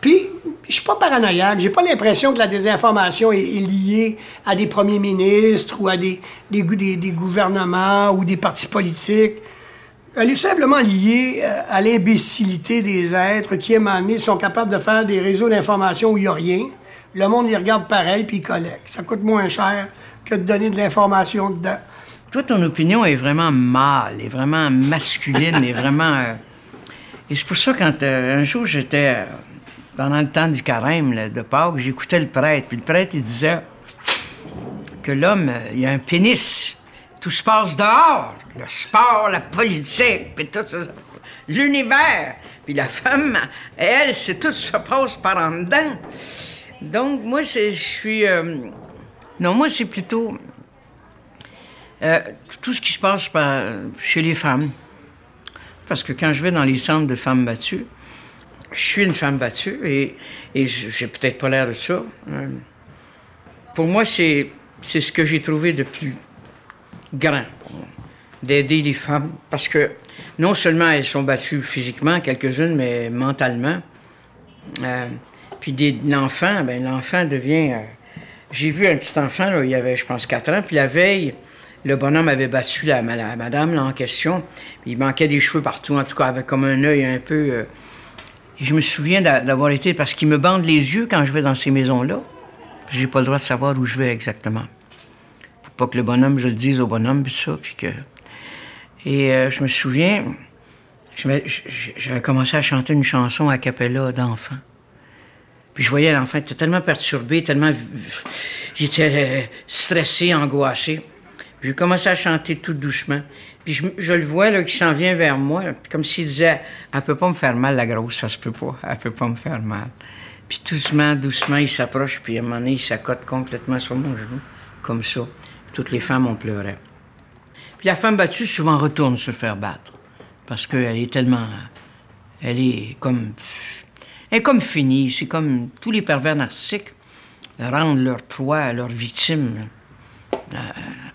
Puis, je suis pas paranoïaque. J'ai pas l'impression que la désinformation est, liée à des premiers ministres ou à des, des, gou- des- des gouvernements ou des partis politiques. Elle est simplement liée euh, à l'imbécilité des êtres qui, à un moment donné, sont capables de faire des réseaux d'information où il n'y a rien. Le monde les regarde pareil puis il collecte. Ça coûte moins cher que de donner de l'information dedans. Toi, ton opinion est vraiment mâle, est vraiment masculine, est vraiment. euh, Et c'est pour ça, quand euh, un jour j'étais. euh, pendant le temps du carême là, de Pâques, j'écoutais le prêtre. Puis le prêtre, il disait que l'homme, euh, il a un pénis. Tout se passe dehors. Le sport, la politique, puis tout ça. L'univers. Puis la femme, elle, c'est tout se passe par en dedans. Donc, moi, je suis. euh, Non, moi, c'est plutôt. Euh, tout ce qui se passe par- chez les femmes. Parce que quand je vais dans les centres de femmes battues, je suis une femme battue et, et j'ai peut-être pas l'air de ça. Euh, pour moi, c'est, c'est ce que j'ai trouvé de plus grand, d'aider les femmes. Parce que non seulement elles sont battues physiquement, quelques-unes, mais mentalement. Euh, puis des, l'enfant, ben, l'enfant devient. j'ai vu un petit enfant, là, il avait, je pense, 4 ans, puis la veille, le bonhomme avait battu la, madame là, en question. Puis il manquait des cheveux partout, en tout cas, avec comme un œil un peu. euh, et je me souviens d'a- d'avoir été. Parce qu'il me bande les yeux quand je vais dans ces maisons-là. J'ai pas le droit de savoir où je vais exactement. Faut pas que le bonhomme, je le dise au bonhomme, puis ça, puis que. Et euh, je me souviens, j'avais commencé à chanter une chanson a cappella d'enfant. Puis je voyais l'enfant était tellement perturbé, tellement. J'étais euh, stressé, angoissé. J'ai commencé à chanter tout doucement. Puis je, je le vois là, qui s'en vient vers moi, comme s'il disait Elle peut pas me faire mal, la grosse, ça se peut pas. Elle peut pas me faire mal. Puis doucement, doucement, il s'approche, puis à un moment donné, il s'accote complètement sur mon genou, comme ça. Toutes les femmes ont pleuré. Puis la femme battue souvent retourne se faire battre. Parce qu'elle est tellement. Elle est comme. Elle est comme finie. C'est comme tous les pervers narcissiques rendent leur proie, leur victime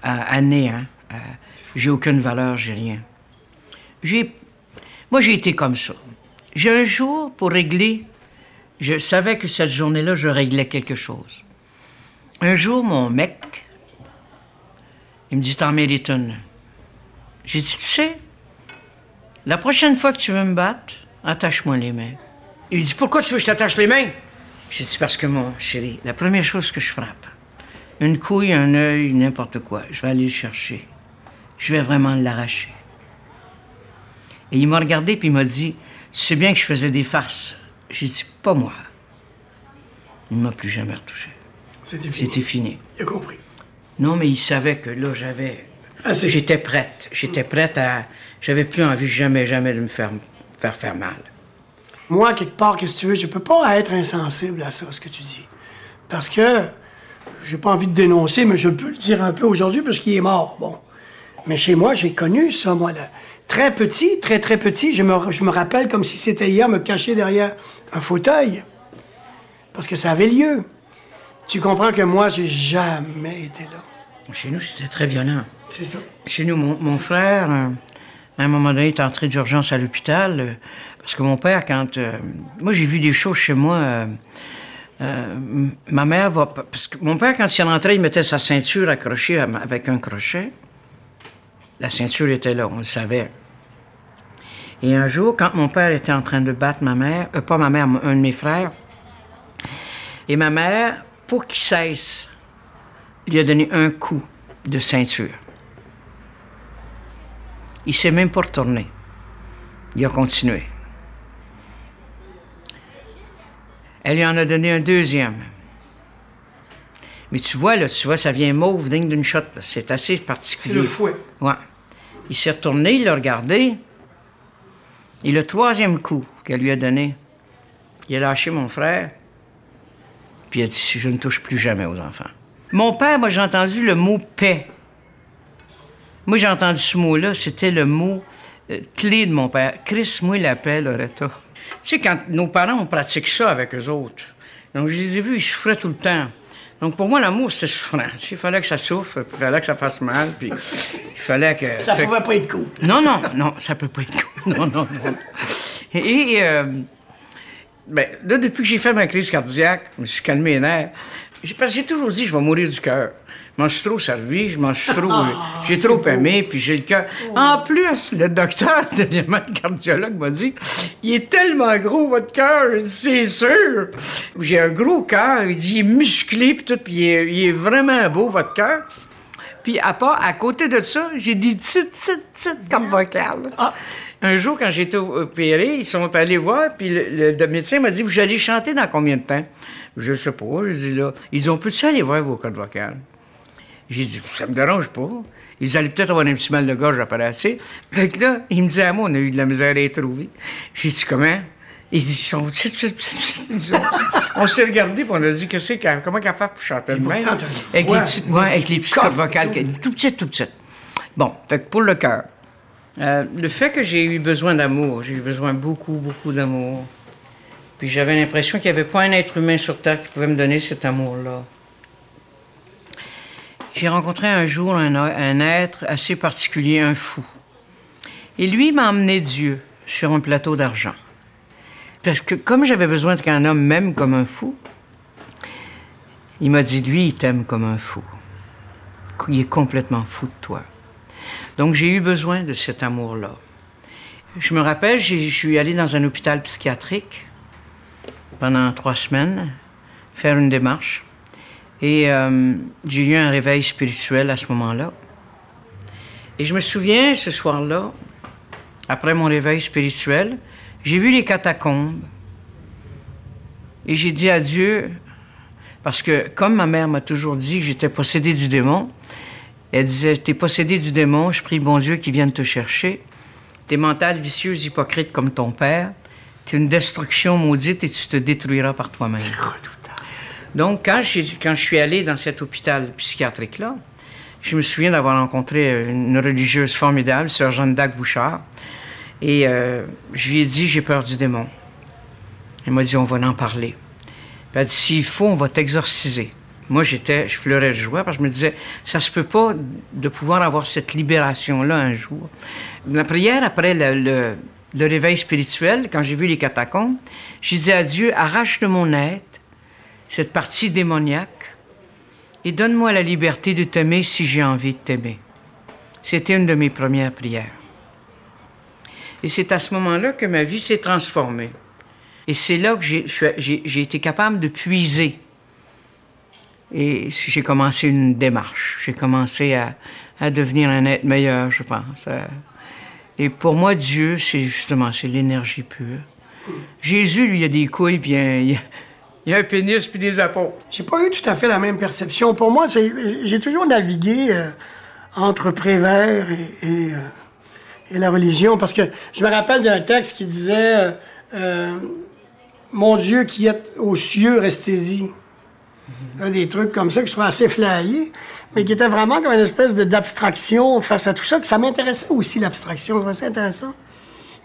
à, à, néant. à- j'ai aucune valeur, j'ai rien. J'ai. Moi, j'ai été comme ça. J'ai un jour, pour régler, je savais que cette journée-là, je réglais quelque chose. Un jour, mon mec, il me dit T'en mérites une. J'ai dit Tu sais, la prochaine fois que tu veux me battre, attache-moi les mains. Il dit Pourquoi tu veux que je t'attache les mains? J'ai dit Parce que, mon chéri, la première chose que je frappe, une couille, un œil, n'importe quoi, je vais aller le chercher. Je vais vraiment l'arracher. Et il m'a regardé puis il m'a dit Tu sais bien que je faisais des farces. J'ai dit Pas moi. Il ne m'a plus jamais retouché. C'était fini. C'était fini. Il a compris. Non, mais il savait que là, j'avais. Assez. J'étais prête. J'étais prête à. J'avais plus envie jamais, jamais de me faire faire, faire mal. Moi, quelque part, qu'est-ce que tu veux, je peux pas être insensible à ça, ce que tu dis. Parce que j'ai pas envie de dénoncer, mais je peux le dire un peu aujourd'hui parce qu'il est mort. Bon. Mais chez moi, j'ai connu ça, moi, là. Très petit, très, très petit. Je me, je me rappelle comme si c'était hier, me cacher derrière un fauteuil. Parce que ça avait lieu. Tu comprends que moi, j'ai jamais été là. Chez nous, c'était très violent. C'est ça. Chez nous, mon, mon frère, euh, à un moment donné, est entré d'urgence à l'hôpital. euh, parce que mon père, quand. euh, moi, j'ai vu des choses chez moi. Euh, ma mère va. Parce que mon père, quand il rentrait, il mettait sa ceinture accrochée avec un crochet. La ceinture était là, on le savait. Et un jour, quand mon père était en train de battre ma mère, euh, pas ma mère, un de mes frères, et ma mère, pour qu'il cesse, lui a donné un coup de ceinture. Il s'est même pas retourné. Il a continué. Elle lui en a donné un deuxième. Mais tu vois, là, tu vois, ça vient mauve digne d'une shot. C'est assez particulier. C'est le fouet. Ouais. Il s'est retourné, il l'a regardé. Et le troisième coup qu'elle lui a donné, il a lâché mon frère. Puis il a dit Je ne touche plus jamais aux enfants. Mon père, moi, j'ai entendu le mot paix. Moi, j'ai entendu ce mot-là, c'était le mot euh, clé de mon père. Chris, moi, la paix, Loretta. Tu sais, quand nos parents, on pratique ça avec eux autres. Donc, je les ai vus, ils souffraient tout le temps. Donc, pour moi, l'amour, c'était souffrant. Tu sais, Il fallait que ça souffre, puis il fallait que ça fasse mal, puis il fallait que... Ça fait- pouvait pas être cool. non, non, non, ça peut pas être cool. Non, non, non. Et, euh, ben, là, depuis que j'ai fait ma crise cardiaque, je me suis calmé les nerfs. Parce que j'ai toujours dit, je vais mourir du cœur. Je m'en suis trop servi, je m'en suis trop. euh, j'ai trop aimé, puis j'ai le cœur. En plus, le docteur, le cardiologue m'a dit il est tellement gros, votre cœur, c'est sûr. J'ai un gros cœur, il dit il est musclé, puis tout, puis il est, il est vraiment beau, votre cœur. Puis à part, à côté de ça, j'ai des petites, petites, petites comme vocales. Un jour, quand j'ai été opéré, ils sont allés voir, puis le, le- médecin m'a dit Vous allez chanter dans combien de temps? Je sais pas. Je dis là. Ils ont pu-tu aller voir vos cordes vocales? J'ai dit Ça me dérange pas. Ils allaient peut-être avoir un petit mal de gorge après assez. Fait que là, il me disait à moi On a eu de la misère à les trouver. J'ai dit Comment? Ils disent, ils sont. On, s'est regardé puis on a dit que c'est comment qu'elle fait pour chanter de même? Avec les petites, avec les petites cordes vocales, tout. tout petite, tout petite. Bon, fait que pour le cœur. Euh, le fait que j'ai eu besoin d'amour, j'ai eu besoin beaucoup, beaucoup d'amour. Puis j'avais l'impression qu'il n'y avait pas un être humain sur Terre qui pouvait me donner cet amour-là. J'ai rencontré un jour un, être assez particulier, un fou. Et lui m'a emmené Dieu sur un plateau d'argent. Parce que comme j'avais besoin qu'un homme m'aime comme un fou, il m'a dit, lui, il t'aime comme un fou. Il est complètement fou de toi. Donc j'ai eu besoin de cet amour-là. Je me rappelle, je suis allé dans un hôpital psychiatrique pendant trois semaines, faire une démarche. Et euh, j'ai eu un réveil spirituel à ce moment-là. Et je me souviens, ce soir-là, après mon réveil spirituel, j'ai vu les catacombes. Et j'ai dit à Dieu, parce que comme ma mère m'a toujours dit que j'étais possédé du démon, elle disait, t'es possédé du démon, je prie bon Dieu qui vienne te chercher. T'es mental, vicieuse, hypocrite comme ton père. T'es une destruction maudite et tu te détruiras par toi-même. Donc, quand, je suis allé dans cet hôpital psychiatrique-là, je me souviens d'avoir rencontré une religieuse formidable, Sœur Jeanne d'Arc Bouchard. Et euh, je lui ai dit, j'ai peur du démon. Elle m'a dit, on va en parler. Elle a dit, s'il faut, on va t'exorciser. Moi, j'étais, je pleurais de joie parce que je me disais, ça se peut pas de pouvoir avoir cette libération-là un jour. La prière après le- le réveil spirituel, quand j'ai vu les catacombes, j'ai dit à Dieu, arrache de mon être cette partie démoniaque et donne-moi la liberté de t'aimer si j'ai envie de t'aimer. C'était une de mes premières prières. Et c'est à ce moment-là que ma vie s'est transformée. Et c'est là que j'ai- été capable de puiser. Et j'ai commencé une démarche. J'ai commencé à, devenir un être meilleur, je pense. Et pour moi, Dieu, c'est justement, c'est l'énergie pure. Jésus, lui, il a des couilles, a- il y a un pénis puis des apôtres. J'ai pas eu tout à fait la même perception. Pour moi, j'ai toujours navigué euh, entre Prévert et, et, euh, et la religion, parce que je me rappelle d'un texte qui disait euh, Mon Dieu qui est aux cieux, restez-y. Là, Des trucs comme ça que je trouvais assez flyés, mais qui étaient vraiment comme une espèce d'abstraction face à tout ça, que ça m'intéressait aussi, l'abstraction. Je trouvais ça intéressant.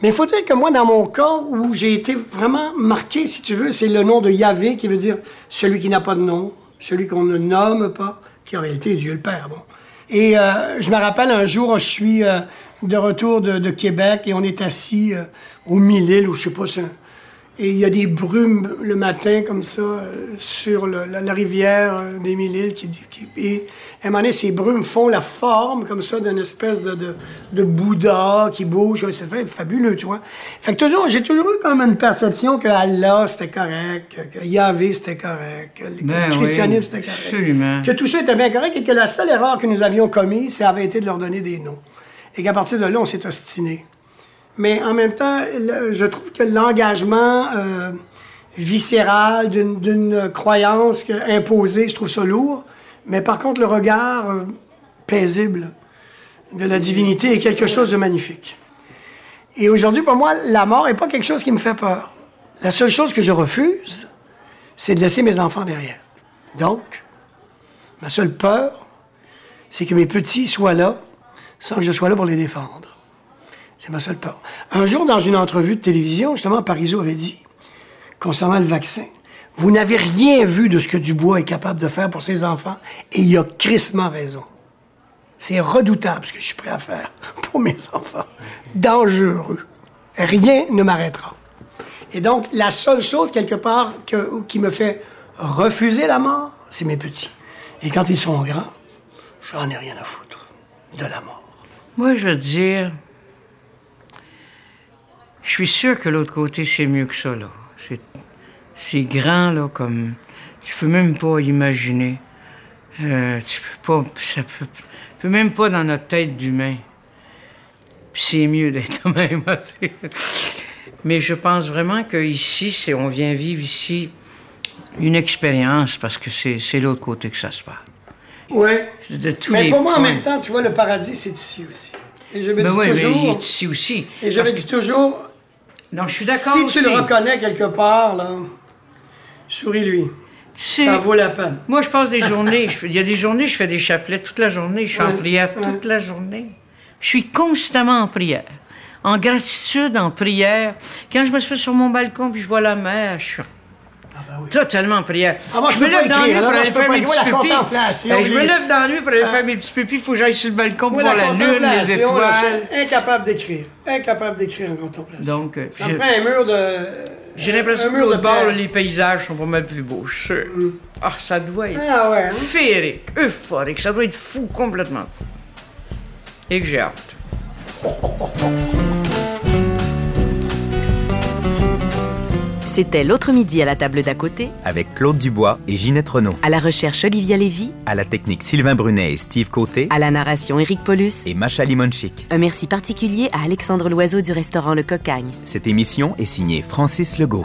Mais il faut dire que moi, dans mon cas, où j'ai été vraiment marqué, si tu veux, c'est le nom de Yahvé, qui veut dire celui qui n'a pas de nom, celui qu'on ne nomme pas, qui en réalité est Dieu le Père. Bon. Et euh, je me rappelle un jour, je suis euh, de retour de, Québec et on est assis euh, au Mille-Îles, ou je sais pas, c'est et il y a des brumes le matin comme ça euh, sur le- la, la rivière euh, des Mille-Îles. Qui, qui- et à un moment donné, ces brumes font la forme comme ça d'une espèce de, de, de Bouddha qui bouge. C'est fabuleux, tu vois. Fait que toujours, j'ai toujours eu comme une perception que Allah c'était correct, que, que Yahvé c'était correct, que le Ben christianisme oui, c'était correct. absolument. Que tout ça était bien correct et que la seule erreur que nous avions commise, ça avait été de leur donner des noms. Et qu'à partir de là, on s'est ostiné. Mais en même temps, je trouve que l'engagement euh, viscéral d'une- croyance imposée, je trouve ça lourd. Mais par contre, le regard euh, paisible de la divinité est quelque chose de magnifique. Et aujourd'hui, pour moi, la mort n'est pas quelque chose qui me fait peur. La seule chose que je refuse, c'est de laisser mes enfants derrière. Donc, ma seule peur, c'est que mes petits soient là sans que je sois là pour les défendre. C'est ma seule peur. Un jour, dans une entrevue de télévision, justement, Parizeau avait dit, concernant le vaccin, vous n'avez rien vu de ce que Dubois est capable de faire pour ses enfants, et il a crissement raison. C'est redoutable ce que je suis prêt à faire pour mes enfants. Dangereux. Rien ne m'arrêtera. Et donc, la seule chose, quelque part, qui me fait refuser la mort, c'est mes petits. Et quand ils sont grands, j'en ai rien à foutre de la mort. Moi, je veux dire, je suis sûr que l'autre côté, c'est mieux que ça, là. C'est, c'est grand, là, comme... Tu peux même pas imaginer. Euh, tu peux pas... Ça peut, peut même pas dans notre tête d'humain. Puis c'est mieux d'être même, tu sais. Mais je pense vraiment qu'ici, c'est, on vient vivre ici une expérience parce que c'est, c'est l'autre côté que ça se passe. Ouais. De tous Mais les pour moi, en même temps, tu vois, le paradis, c'est ici aussi. Et je me Ben dis oui, mais il toujours... est ici aussi. Et je me que- dis toujours, Non, je suis d'accord si aussi. tu le reconnais quelque part, là, souris-lui. Tu sais, Ça vaut la peine. Moi, je passe des journées. je Il y a des journées, je fais des chapelets toute la journée. Je suis en prière toute la journée. Je suis constamment en prière. En gratitude, en prière. Quand je me suis sur mon balcon puis je vois la mer, je suis totalement en prière. Ah, moi, je me peux pas lève dans nuit pour aller je faire mes petits contemplation, Ben, je me lève dans la nuit pour aller faire mes petits pipis. Il faut que j'aille sur le balcon pour voir la lune, les étoiles. je incapable d'écrire. Incapable d'écrire en contemplation. Donc, ça me j'ai- prend un mur de... J'ai l'impression que l'autre bord, les paysages sont pas mal plus beaux. je suis sûr. Ah, ça doit être Ah ouais, hein? féerique, euphorique. Ça doit être fou, complètement fou. Et que j'ai hâte. C'était l'autre midi à la table d'à côté, Avec Claude Dubois et Ginette Renault. à la recherche Olivia Lévy, À la technique Sylvain Brunet et Steve Côté. à la narration Éric Paulus. Et Macha Limonchik. Un merci particulier à Alexandre Loiseau du restaurant Le Cocagne. Cette émission est signée Francis Legault.